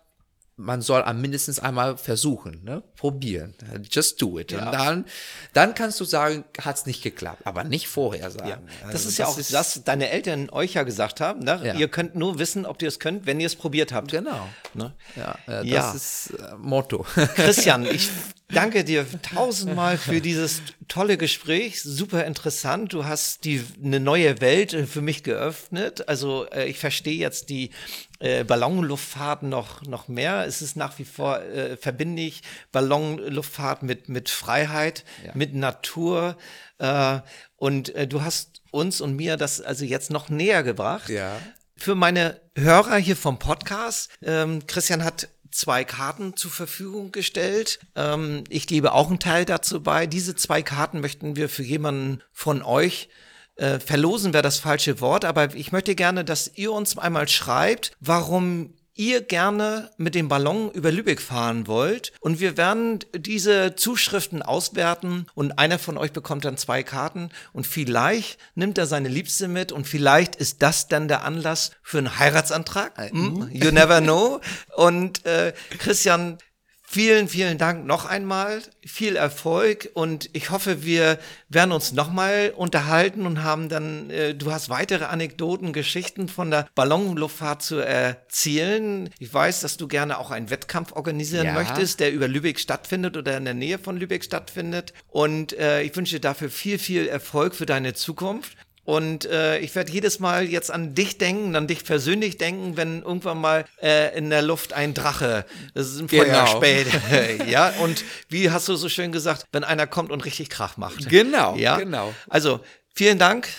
man soll am mindestens einmal versuchen, ne? probieren. Just do it. Ja. Und dann, dann kannst du sagen, hat's nicht geklappt, aber nicht vorher sagen. Ja, das Also ist ja auch das, deine Eltern euch ja gesagt haben. Ne? Ja. Ihr könnt nur wissen, ob ihr es könnt, wenn ihr es probiert habt. Genau. Ne? Ja, äh, das ist äh, Motto. Christian, ich <laughs> danke dir tausendmal für dieses tolle Gespräch. Super interessant. Du hast die, eine neue Welt äh, für mich geöffnet. Also äh, ich verstehe jetzt die äh, Ballonluftfahrt noch, noch mehr. Es ist nach wie vor, äh, verbinde ich Ballonluftfahrt mit, mit Freiheit, Ja. mit Natur. Äh, und äh, du hast uns und mir das also jetzt noch näher gebracht. Ja. Für meine Hörer hier vom Podcast, ähm, Christian hat zwei Karten zur Verfügung gestellt. Ähm, ich gebe auch einen Teil dazu bei. Diese zwei Karten möchten wir für jemanden von euch äh, verlosen wäre das falsche Wort, aber ich möchte gerne, dass ihr uns einmal schreibt, warum ihr gerne mit dem Ballon über Lübeck fahren wollt. Und wir werden diese Zuschriften auswerten und einer von euch bekommt dann zwei Karten und vielleicht nimmt er seine Liebste mit und vielleicht ist das dann der Anlass für einen Heiratsantrag. Hm? You never know. Und äh, Christian, Vielen, vielen Dank noch einmal. Viel Erfolg und ich hoffe, wir werden uns nochmal unterhalten und haben dann, äh, du hast weitere Anekdoten, Geschichten von der Ballonluftfahrt zu erzählen. Ich weiß, dass du gerne auch einen Wettkampf organisieren Ja. möchtest, der über Lübeck stattfindet oder in der Nähe von Lübeck stattfindet. Und äh, ich wünsche dir dafür viel, viel Erfolg für deine Zukunft. Und äh, ich werde jedes Mal jetzt an dich denken, an dich persönlich denken, wenn irgendwann mal äh, in der Luft ein Drache, das ist ein Genau. Feuer spät. <laughs> <laughs> ja, und wie hast du so schön gesagt, wenn einer kommt und richtig Krach macht. Genau, ja? genau. Also, vielen Dank.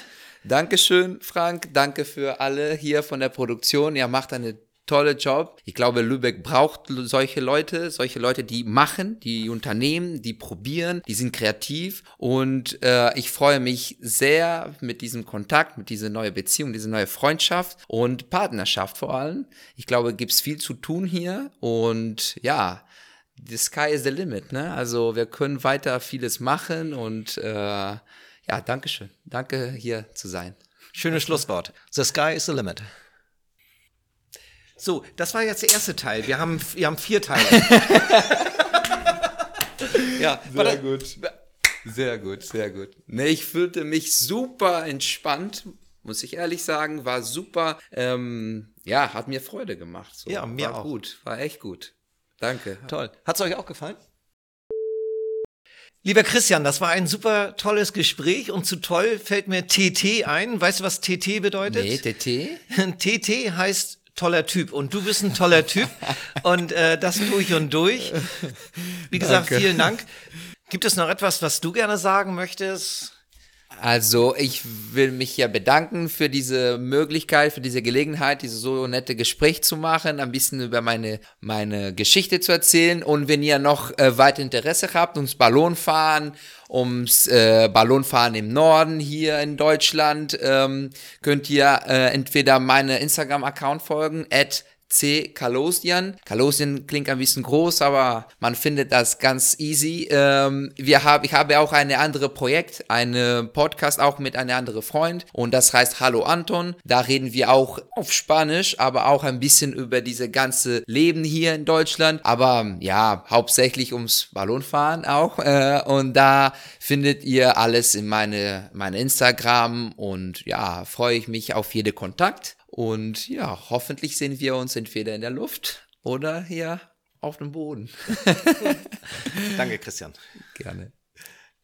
Dankeschön, Frank. Danke für alle hier von der Produktion. Ihr macht einen tollen Job. Ich glaube, Lübeck braucht solche Leute, solche Leute, die machen, die unternehmen, die probieren, die sind kreativ. Und äh, ich freue mich sehr mit diesem Kontakt, mit dieser neuen Beziehung, diese neue Freundschaft und Partnerschaft vor allem. Ich glaube, gibt's viel zu tun hier. Und ja, the sky is the limit. Ne? Also wir können weiter vieles machen und äh, ja, Dankeschön. Danke hier zu sein. Schönes Schlusswort. The sky is the limit. So, das war jetzt der erste Teil. Wir haben, wir haben vier Teile. <laughs> ja, warte. gut. Sehr gut, sehr gut. Nee, ich fühlte mich super entspannt, muss ich ehrlich sagen. War super, ähm, ja, hat mir Freude gemacht. So. Ja, mir war auch. gut, war echt gut. Danke. Toll. Hat's euch auch gefallen? Lieber Christian, das war ein super tolles Gespräch und zu toll fällt mir TT ein. Weißt du, was TT bedeutet? Nee, TT? TT <laughs> heißt toller Typ und du bist ein toller Typ und äh, das durch und durch. Wie gesagt, Danke. vielen Dank. Gibt es noch etwas, was du gerne sagen möchtest? Also ich will mich ja bedanken für diese Möglichkeit, für diese Gelegenheit, dieses so nette Gespräch zu machen, ein bisschen über meine, meine Geschichte zu erzählen. Und wenn ihr noch äh, weit Interesse habt, ums Ballonfahren, ums äh, Ballonfahren im Norden hier in Deutschland, ähm, könnt ihr äh, entweder meine Instagram-Account folgen, at C. Kalosian. Kalosian klingt ein bisschen groß, aber man findet das ganz easy. Ähm, wir haben, ich habe auch eine andere Projekt, eine Podcast auch mit einem anderen Freund und das heißt Hallo Anton. Da reden wir auch auf Spanisch, aber auch ein bisschen über diese ganze Leben hier in Deutschland. Aber ja, hauptsächlich ums Ballonfahren auch. <laughs> Äh, und da findet ihr alles in meine, meine Instagram und ja, freue ich mich auf jede Kontakt. Und ja, hoffentlich sehen wir uns entweder in der Luft oder hier auf dem Boden. <laughs> Danke, Christian. Gerne.